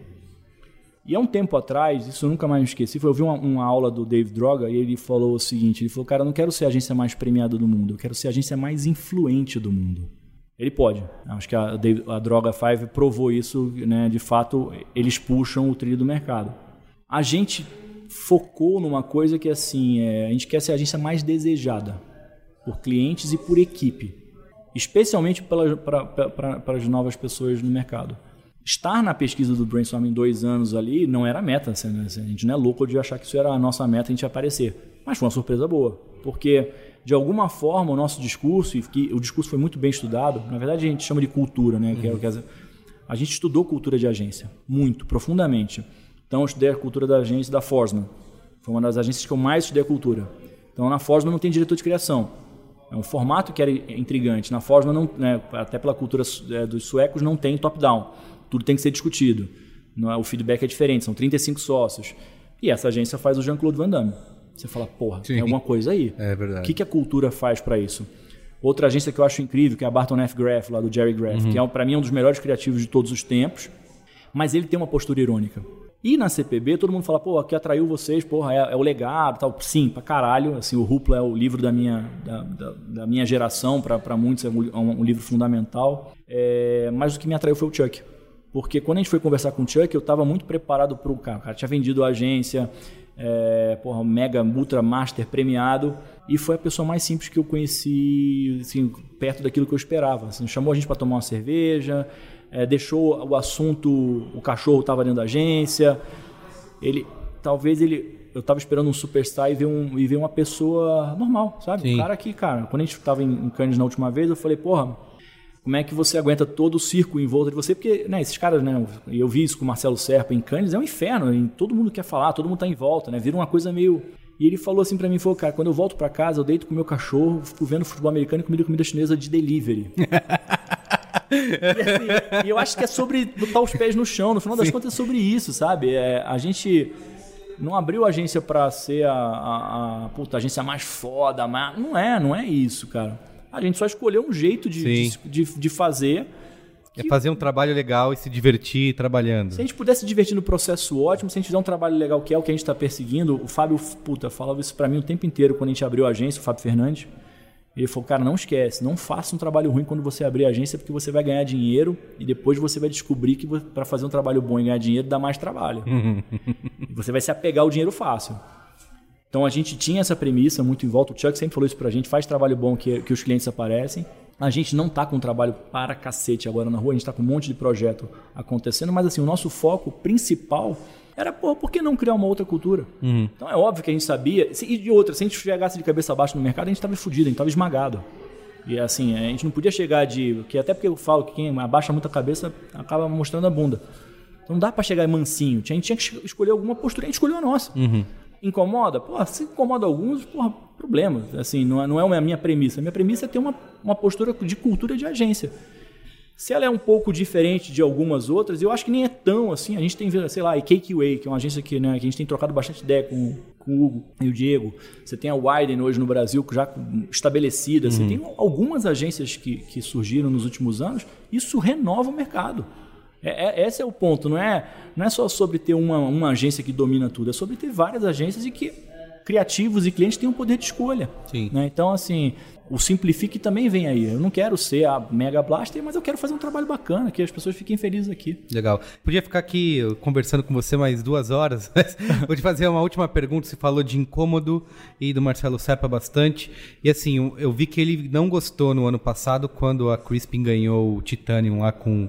E há um tempo atrás, isso eu nunca mais me esqueci, foi eu vi uma, uma aula do Dave Droga e ele falou o seguinte, ele falou, cara, eu não quero ser a agência mais premiada do mundo, eu quero ser a agência mais influente do mundo. Ele pode. Acho que a, Dave- a Droga 5 provou isso, né? De fato, eles puxam o trilho do mercado. A gente focou numa coisa que, assim, é, a gente quer ser a agência mais desejada por clientes e por equipe, especialmente para as novas pessoas no mercado. Estar na pesquisa do Brainstorm em dois anos ali não era meta, assim, né? a gente não é louco de achar que isso era a nossa meta, a gente aparecer. Mas foi uma surpresa boa, porque de alguma forma o nosso discurso, e que o discurso foi muito bem estudado, na verdade a gente chama de cultura, né? Que é as- a gente estudou cultura de agência, muito, profundamente. Então eu estudei a cultura da agência da Forsman. Foi uma das agências que eu mais estudei a cultura. Então na Forsman não tem diretor de criação. É um formato que era intrigante. Na Forsman, não, né, até pela cultura eh, dos suecos, não tem top-down. Tudo tem que ser discutido. Não é- O feedback é diferente, são 35 sócios. E essa agência faz o Jean-Claude Van Damme. Você fala, porra, tem Sim. alguma coisa aí. É verdade. O que, que a cultura faz para isso? Outra agência que eu acho incrível, que é a Barton F. Graff, lá do Jerry Graff, que é, para mim, um dos melhores criativos de todos os tempos, mas ele tem uma postura irônica. E na CPB, todo mundo fala, pô, aqui atraiu vocês, porra, é, é o legado tal. Sim, pra caralho. Assim, o Rupla é o livro da minha, da, da- da minha geração, para muitos é um, é um livro fundamental. É, mas o que me atraiu foi o Chuck. Porque quando a gente foi conversar com o Chuck, eu estava muito preparado para o cara. O cara tinha vendido a agência, é, porra, mega, ultra master premiado. E foi a pessoa mais simples que eu conheci, assim, perto daquilo que eu esperava. Assim, chamou a gente para tomar uma cerveja, é, deixou o assunto, o cachorro estava dentro da agência. Ele, talvez ele, eu estava esperando um superstar e ver, um, e ver uma pessoa normal, sabe? Sim. Um cara que, cara, quando a gente estava em, em Cannes na última vez, eu falei, porra, como é que você aguenta todo o circo em volta de você? Porque, né, esses caras, né, eu vi isso com o Marcelo Serpa em Cannes, é um inferno, e todo mundo quer falar, todo mundo tá em volta, né? Vira uma coisa meio e ele falou assim pra mim, falou, cara, quando eu volto pra casa, eu deito com o meu cachorro, fico vendo futebol americano e comida comida chinesa de delivery. e, assim, e eu acho que é sobre botar os pés no chão, no final das contas é sobre isso, sabe? É, a gente não abriu a agência pra ser a, a, a, puta, a agência mais foda, mais... não é, não é isso, cara. A gente só escolheu um jeito de, de, de, de fazer. É fazer um trabalho legal e se divertir trabalhando. Se a gente pudesse se divertir no processo, ótimo. Se a gente fizer um trabalho legal, que é o que a gente está perseguindo, o Fábio, puta, falava isso pra mim o tempo inteiro quando a gente abriu a agência, o Fábio Fernandes. Ele falou, cara, não esquece, não faça um trabalho ruim quando você abrir a agência, porque você vai ganhar dinheiro e depois você vai descobrir que para fazer um trabalho bom e ganhar dinheiro dá mais trabalho. e você vai se apegar ao dinheiro fácil. Então a gente tinha essa premissa muito em volta. O Chuck sempre falou isso pra gente: faz trabalho bom que, que os clientes aparecem. A gente não tá com um trabalho para cacete agora na rua, a gente tá com um monte de projeto acontecendo, mas assim, o nosso foco principal era, pô, por que não criar uma outra cultura? Então é óbvio que a gente sabia. se- E de outra, se a gente chegasse de cabeça abaixo no mercado, a gente tava fudido, a gente tava esmagado. E assim, a gente não podia chegar de. Que até porque eu falo que quem abaixa muito a cabeça acaba mostrando a bunda. Então não dá pra chegar mansinho. A gente tinha que escolher alguma postura, a gente escolheu a nossa. Incomoda? Pô, se incomoda alguns, porra, problema. Assim, não é, não é a minha premissa. A minha premissa é ter uma, uma postura de cultura de agência. Se ela é um pouco diferente de algumas outras, eu acho que nem é tão assim. A gente tem, sei lá, a Cake Way, que é uma agência que, né, que a gente tem trocado bastante ideia com, com o Hugo e o Diego. Você tem a Widen hoje no Brasil, já estabelecida. Você tem algumas agências que, que surgiram nos últimos anos. Isso renova o mercado. É, é- esse é o ponto. Não é, não é só sobre ter uma, uma agência que domina tudo. É sobre ter várias agências e que criativos e clientes têm um poder de escolha. Sim. né? Então, assim, o Simplifique também vem aí. Eu não quero ser a Mega Blaster, mas eu quero fazer um trabalho bacana, que as pessoas fiquem felizes aqui. Legal. Podia ficar aqui conversando com você mais duas horas, mas vou te fazer uma última pergunta. Você falou de incômodo e do Marcelo Serpa bastante. E assim, eu vi que ele não gostou no ano passado quando a Crispin ganhou o Titanium lá com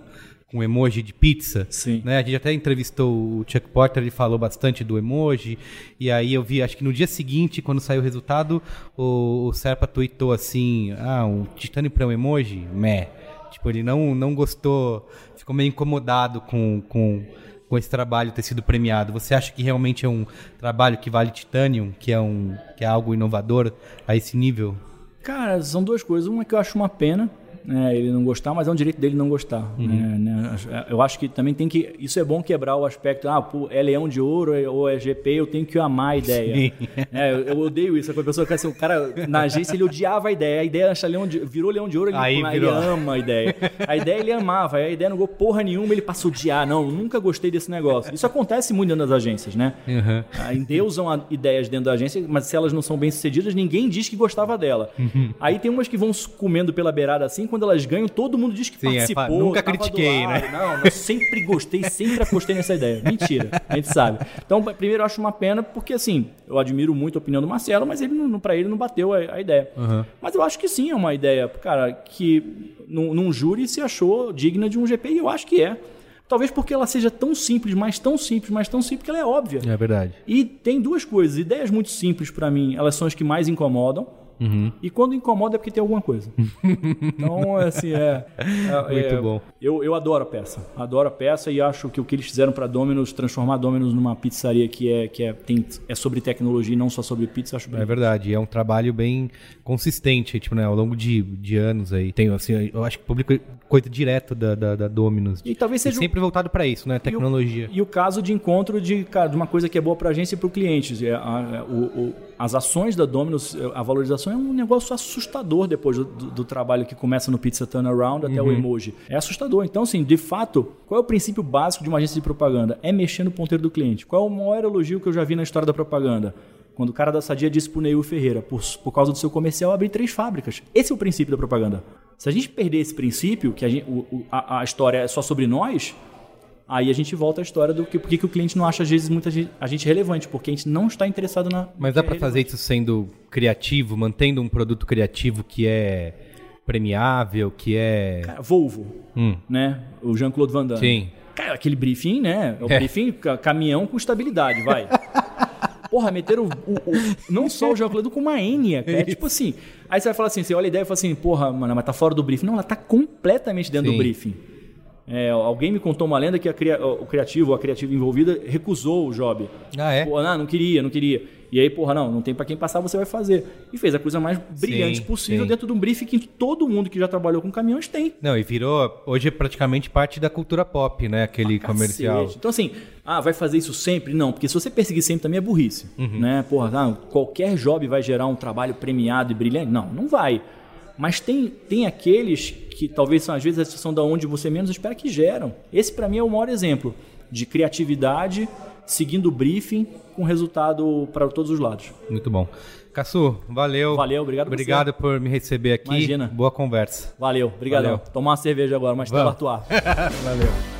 com emoji de pizza. Sim. Né? A gente até entrevistou o Chuck Porter, ele falou bastante do emoji. E aí eu vi, acho que no dia seguinte, quando saiu o resultado, o, o Serpa tweetou assim: Ah, um Titanium para um emoji? Meh. Tipo, ele não, não gostou, ficou meio incomodado com, com, com esse trabalho ter sido premiado. Você acha que realmente é um trabalho que vale Titanium, que é, um, que é algo inovador a esse nível? Cara, são duas coisas. Uma é que eu acho uma pena né, ele não gostar, mas é um direito dele não gostar. né, né. Eu acho que também tem que. Isso é bom quebrar o aspecto, ah, pô, é leão de ouro ou é GP, eu tenho que amar a ideia. É, eu, eu odeio isso. A pessoa quer assim, o cara na agência ele odiava a ideia. A ideia acha leão de, virou leão de ouro, ele, Aí ele virou. ama a ideia. A ideia ele amava, a ideia não gostou porra nenhuma, ele passou a odiar. Não, nunca gostei desse negócio. Isso acontece muito dentro das agências, né? Uhum. Endeusam ideias dentro da agência, mas se elas não são bem sucedidas, ninguém diz que gostava dela. Uhum. Aí tem umas que vão comendo pela beirada assim, quando elas ganham, todo mundo diz que Sim, é, participou. fa- nunca critiquei, lado. né? Não, eu sempre gostei, sempre apostei nessa ideia. Mentira, a gente sabe. Então, primeiro eu acho uma pena, porque assim, eu admiro muito a opinião do Marcelo, mas ele não, pra ele não bateu a, a ideia. Mas eu acho que sim, é uma ideia, cara, que num, num júri se achou digna de um GP, e eu acho que é. Talvez porque ela seja tão simples, mas tão simples, mas tão simples que ela é óbvia. É verdade. E tem duas coisas. Ideias muito simples pra mim, elas são as que mais incomodam. Uhum. E quando incomoda é porque tem alguma coisa. então, assim, é. é- Muito é- bom. Eu, eu adoro a peça. Adoro a peça e acho que o que eles fizeram pra Domino's, transformar Domino's numa pizzaria que é, que é, tem, é sobre tecnologia e não só sobre pizza, acho bem. É verdade, é um trabalho bem consistente, tipo, né, ao longo de, de anos aí. Tem, assim, eu acho que publica coisa direto da, da, da Dominus. E talvez seja o- sempre voltado para isso, né, tecnologia. E o caso de encontro de, cara, de uma coisa que é boa pra agência e cliente. É, a- o- o- as ações da Domino's, a valorização é um negócio assustador depois do, do- do trabalho que começa no Pizza Turnaround até o emoji. É assustador. Então, assim, de fato, qual é o princípio básico de uma agência de propaganda? É mexer no ponteiro do cliente. Qual é o maior elogio que eu já vi na história da propaganda? Quando o cara da Sadia disse pro Neil Ferreira, por, por causa do seu comercial, abrir três fábricas. Esse é o princípio da propaganda. Se a gente perder esse princípio, que a, gente- a- a história é só sobre nós, Aí a gente volta à história do que por que o cliente não acha às vezes muita gente, a gente relevante, porque a gente não está interessado na. Mas dá para fazer isso sendo criativo, mantendo um produto criativo que é premiável, que é... Cara, Volvo, Hum, né? O Jean-Claude Van Damme. sim. Cara, aquele briefing, né? É o É. briefing ca- caminhão com estabilidade, vai. Porra, meteram o, o- o- não só o Jean-Claude com uma Enya, cara. É tipo assim. Aí você vai falar assim, você olha a ideia e fala assim, porra, mano, mas tá fora do briefing. Não, ela tá completamente dentro Sim. do briefing. É, alguém me contou uma lenda que a cria- o criativo, a criativa envolvida, recusou o job. Ah, é? Pô, não, não queria, não queria. E aí, porra, não, não tem pra quem passar, você vai fazer. E fez a coisa mais brilhante Sim, possível sim. dentro de um briefing que todo mundo que já trabalhou com caminhões tem. Não, e virou hoje praticamente parte da cultura pop, né? Aquele comercial. Cacete. Então, assim, ah, vai fazer isso sempre? Não, porque se você perseguir sempre também é burrice. Uhum. Né? Porra, ah, qualquer job vai gerar um trabalho premiado e brilhante? Não, não vai. Mas tem, tem aqueles que talvez são, às vezes, a situação da onde você menos espera que geram. Esse, para mim, é o maior exemplo de criatividade seguindo o briefing com resultado para todos os lados. Muito bom. Caçu, valeu. Valeu, obrigado você. Obrigado por me receber aqui. Imagina. Boa conversa. Valeu, obrigadão. Valeu. Tomar uma cerveja agora, mas atuar. Valeu.